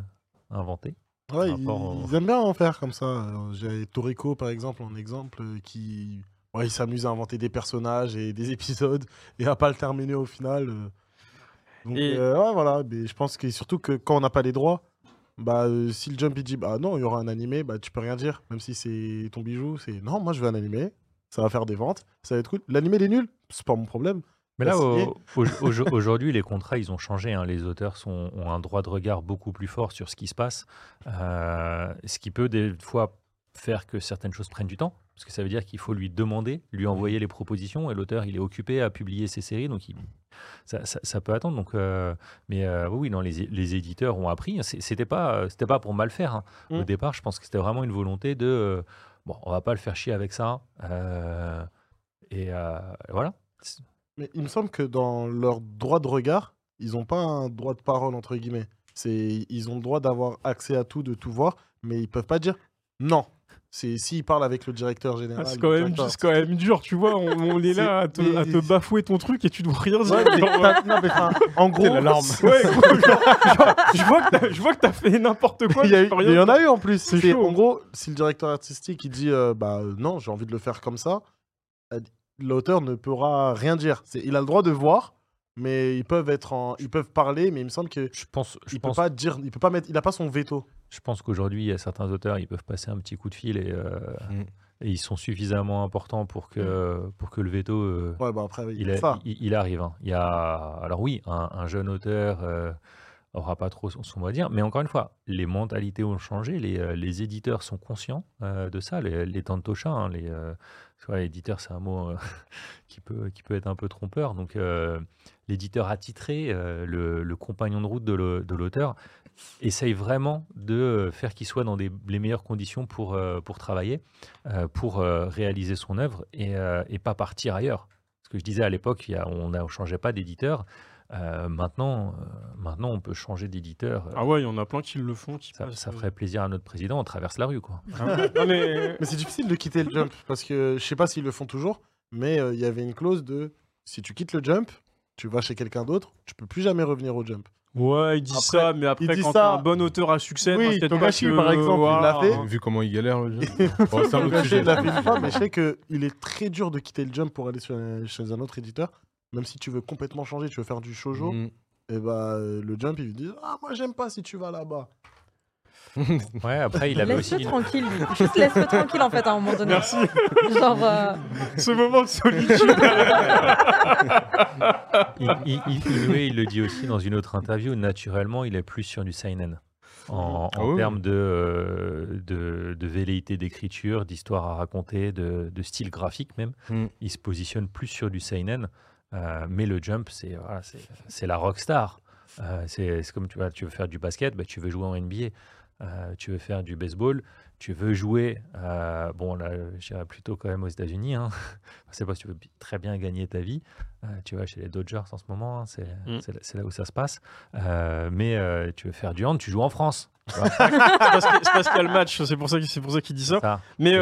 inventés. Ouais, ils, au- ils aiment bien en faire comme ça. J'ai Toriko, par exemple, en exemple, euh, qui. Ouais, il s'amuse à inventer des personnages et des épisodes et à pas le terminer au final. euh. Donc, Et- euh, ouais, voilà. Mais je pense que surtout que quand on n'a pas les droits, bah, euh, si le Jump il dit bah non, il y aura un animé, bah tu peux rien dire. Même si c'est ton bijou, c'est non, moi je veux un animé, ça va faire des ventes, ça va être cool. L'animé il est nul, c'est pas mon problème. Mais là, Bah, au- au- aujourd'hui, les contrats, ils ont changé. hein. Les auteurs sont, ont un droit de regard beaucoup plus fort sur ce qui se passe, euh, ce qui peut des fois faire que certaines choses prennent du temps, parce que ça veut dire qu'il faut lui demander, lui envoyer les propositions, et l'auteur, il est occupé à publier ses séries, donc il- ça, ça- ça peut attendre. Donc, euh, mais euh, oui, non, les, les éditeurs ont appris. C'était pas, c'était pas pour mal faire. hein. Au Mm. départ, je pense que c'était vraiment une volonté de, euh, bon, on va pas le faire chier avec ça, euh, et euh, voilà. Mais il me semble que dans leur droit de regard, ils n'ont pas un droit de parole entre guillemets. C'est ils ont le droit d'avoir accès à tout, de tout voir, mais ils peuvent pas dire non. C'est s'ils parlent avec le directeur général. Ah, c'est quand, même, directeur c'est quand même dur, tu vois. On, on est là à te, C'est- à te bafouer ton truc et tu dois rien dire. Ouais, mais t'as- non, mais enfin, en gros, l'alarme. Ouais, gros, genre, genre, je vois que t'as- je vois que t'as fait n'importe quoi. il y, en a eu en plus. C'est C'est- chaud. En gros, si le directeur artistique il dit euh, bah euh, non, j'ai envie de le faire comme ça, euh, l'auteur ne pourra rien dire. C'est- Il a le droit de voir, mais ils peuvent être en, ils peuvent parler, mais il me semble que Je pense, je il peut pas dire, il peut pas mettre, il a pas son veto. Je pense qu'aujourd'hui, il y a certains auteurs, ils peuvent passer un petit coup de fil et, euh, Mm. et ils sont suffisamment importants pour que, pour que le veto, euh, Ouais, bah après, il, il a- ça. il- il arrive. hein. Il y a, alors oui, un, un jeune auteur euh, aura pas trop son, son mot à dire, mais encore une fois, les mentalités ont changé, les, euh, les éditeurs sont conscients de ça, les, les tantosha, hein, les, éditeur, c'est un mot euh, qui, peut, qui peut être un peu trompeur. Donc, euh, l'éditeur attitré, euh, le, le compagnon de route de l'auteur, essaye vraiment de euh, faire qu'il soit dans des, les meilleures conditions pour, euh, pour travailler, euh, pour euh, réaliser son œuvre et, euh, et pas partir ailleurs. Ce que je disais à l'époque, on ne changeait pas d'éditeur. Euh, maintenant, euh, maintenant, on peut changer d'éditeur. Ah ouais, il y en a plein qui le font. Qui ça, passent, ça ferait plaisir à notre président, on traverse la rue. Quoi. Ah ouais. Non, mais Mais c'est difficile de quitter le jump parce que je sais pas s'ils le font toujours, mais euh, il y avait une clause de si tu quittes le jump, tu vas chez quelqu'un d'autre, tu peux plus jamais revenir au jump. Ouais, il dit Après, ça, mais après, il dit quand un bon auteur à succès, Oui, Togashi, que- par exemple, il l'a fait. Vu comment il galère. Bon, c'est un autre sujet. il l'a fait une fois, mais je sais qu'il est très dur de quitter le jump pour aller sur un- chez un autre éditeur. Même si tu veux complètement changer, tu veux faire du shoujo, Mm. et bah euh, le jump il lui dit ah moi j'aime pas si tu vas là-bas. Ouais, après, il avait aussi. Laisse-le tranquille, lui. Juste laisse-le tranquille, en fait, à un moment donné. Merci. Genre, euh, Ce moment de solitude. il, il, il- le dit aussi dans une autre interview, naturellement, il est plus sur du seinen. En, en oui. termes de, euh, de, de velléité d'écriture, d'histoire à raconter, de, de style graphique même, Mm. il se positionne plus sur du seinen. Euh, mais le jump, c'est voilà, c'est- c'est la rockstar. Euh, c'est c'est comme tu, vois, tu veux faire du basket, bah, tu veux jouer en NBA. Euh, tu veux faire du baseball, tu veux jouer, euh, bon là, je dirais plutôt quand même aux États-Unis. Hein. c'est pas si tu veux très bien gagner ta vie. Euh, tu vas chez les Dodgers en ce moment, hein, c'est Mm. c'est là- où ça se passe. Mais tu veux faire du hand, tu joues en France. C'est parce qu'il y a le match, c'est pour ça, qu'il- c'est pour ça qu'il dit ça. Ça. Mais